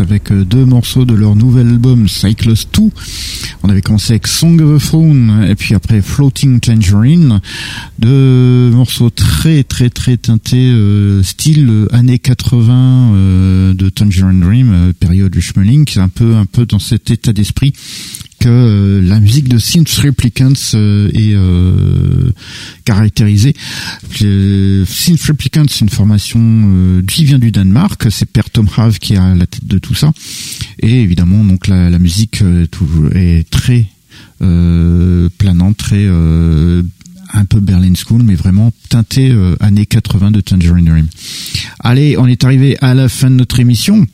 A: Avec euh, deux morceaux de leur nouvel album Cyclos 2. On avait commencé avec Song of a Phone et puis après Floating Tangerine. Deux morceaux très très très teintés euh, style euh, années 80 de Tangerine Dream, période du Schmeling, un peu un peu dans cet état d'esprit que la musique de Synth Replicants est caractérisée. Synth Replicants, c'est une formation qui vient du Danemark. C'est Per Tom Have qui est à la tête de tout ça. Et évidemment, donc la, musique est très euh, planant, très euh, un peu Berlin School, mais vraiment teinté euh, années 80 de Tangerine Dream. Allez, on est arrivé à la fin de notre émission.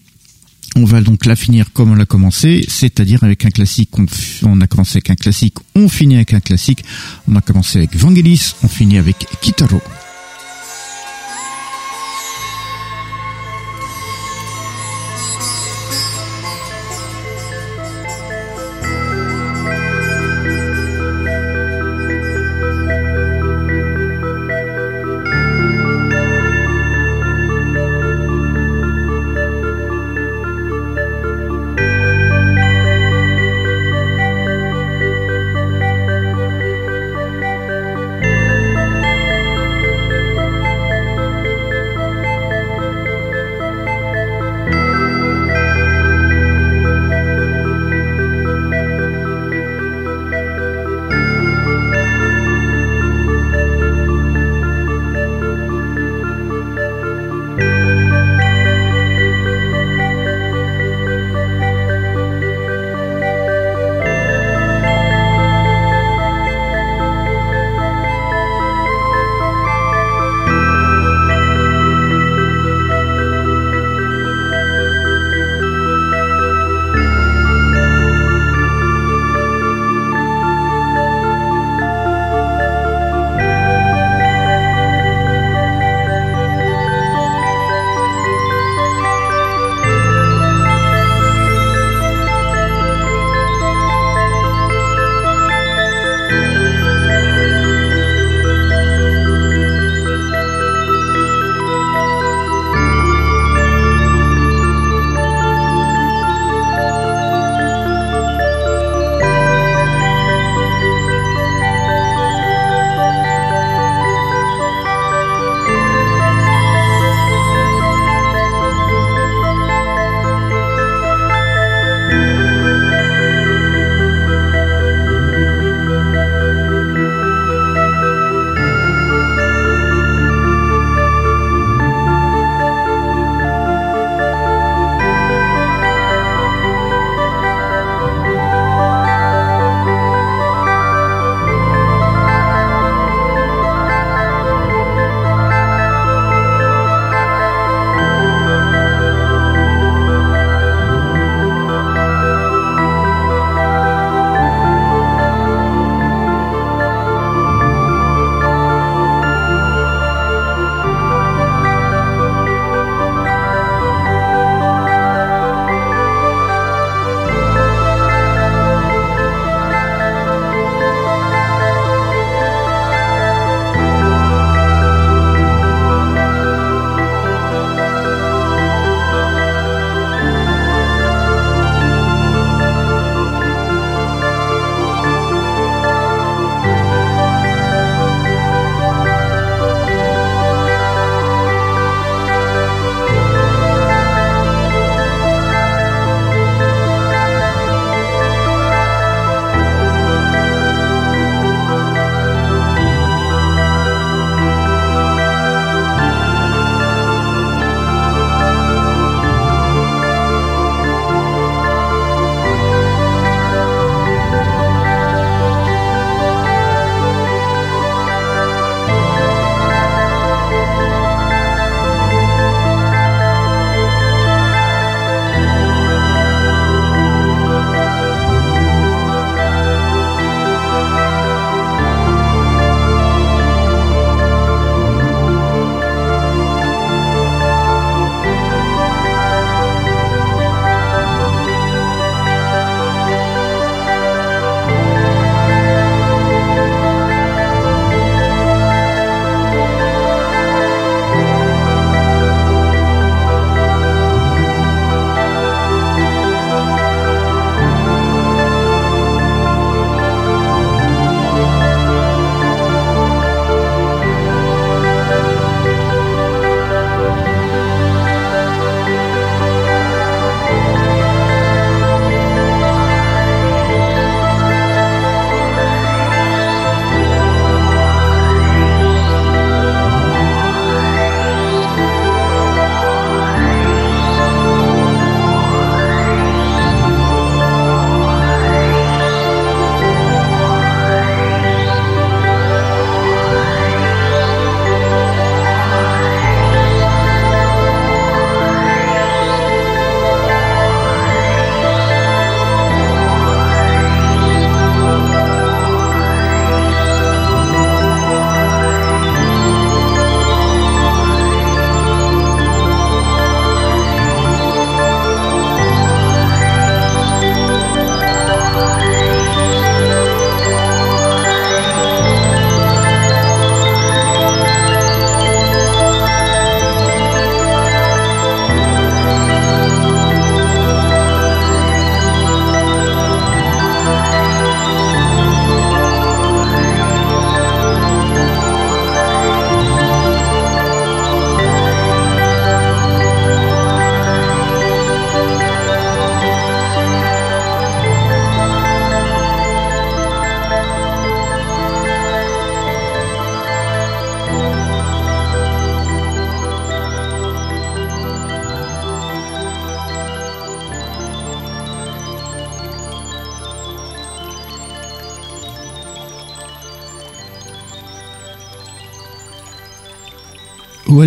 A: On va donc la finir comme on l'a commencé, c'est-à-dire avec un classique. On, a commencé avec un classique, on finit avec un classique. On a commencé avec Vangelis, on finit avec Kitaro.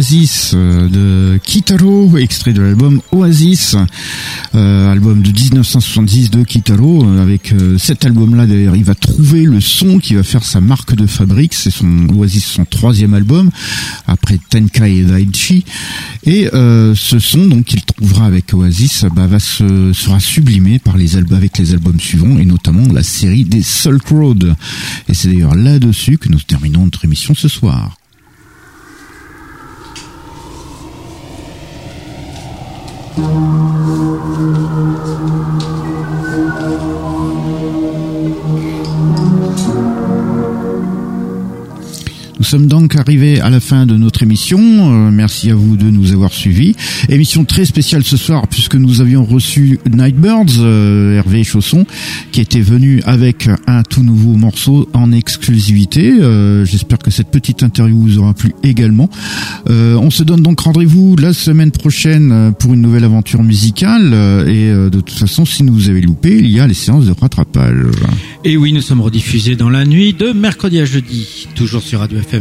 A: Oasis euh, de Kitaro, extrait de l'album Oasis, euh, album de 1970 de Kitaro. Euh, avec cet album-là, d'ailleurs, il va trouver le son qui va faire sa marque de fabrique. C'est son Oasis, son troisième album, après Tenkai et Daichi. Et ce son, donc, qu'il trouvera avec Oasis, bah, va se, sera sublimé par les albums, avec les albums suivants, et notamment la série des Sulk Road. Et c'est d'ailleurs là-dessus que nous terminons notre émission ce soir. Thank you. Nous sommes donc arrivés à la fin de notre émission. Euh, merci à vous de nous avoir suivis. Émission très spéciale ce soir puisque nous avions reçu Nightbirds, euh, Hervé Chausson, qui était venu avec un tout nouveau morceau en exclusivité. Euh, j'espère que cette petite interview vous aura plu également. on se donne donc rendez-vous la semaine prochaine pour une nouvelle aventure musicale. et de toute façon, si nous vous avez loupé, il y a les séances de rattrapage.
B: Et oui, nous sommes rediffusés dans la nuit de mercredi à jeudi, toujours sur Radio FM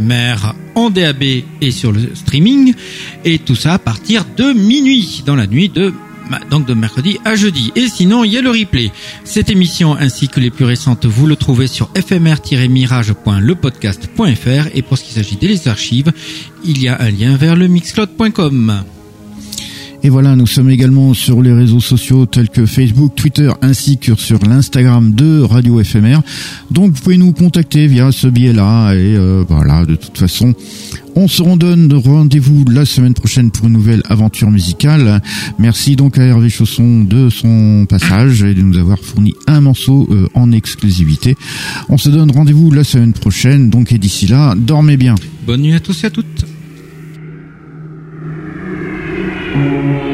B: en DAB et sur le streaming. Et tout ça à partir de minuit, dans la nuit de donc de mercredi à jeudi. Et sinon, il y a le replay. Cette émission ainsi que les plus récentes, vous le trouvez sur fmr-mirage.lepodcast.fr et pour ce qui s'agit des archives, il y a un lien vers le mixcloud.com.
A: Et voilà, nous sommes également sur les réseaux sociaux tels que Facebook, Twitter, ainsi que sur l'Instagram de Radio FMR. Donc vous pouvez nous contacter via ce biais-là. Et euh, voilà, de toute façon, on se redonne rendez-vous la semaine prochaine pour une nouvelle aventure musicale. Merci donc à Hervé Chausson de son passage et de nous avoir fourni un morceau euh, en exclusivité. On se donne rendez-vous la semaine prochaine. Donc et d'ici là, dormez bien.
B: Bonne nuit à tous et à toutes.
D: Éphémère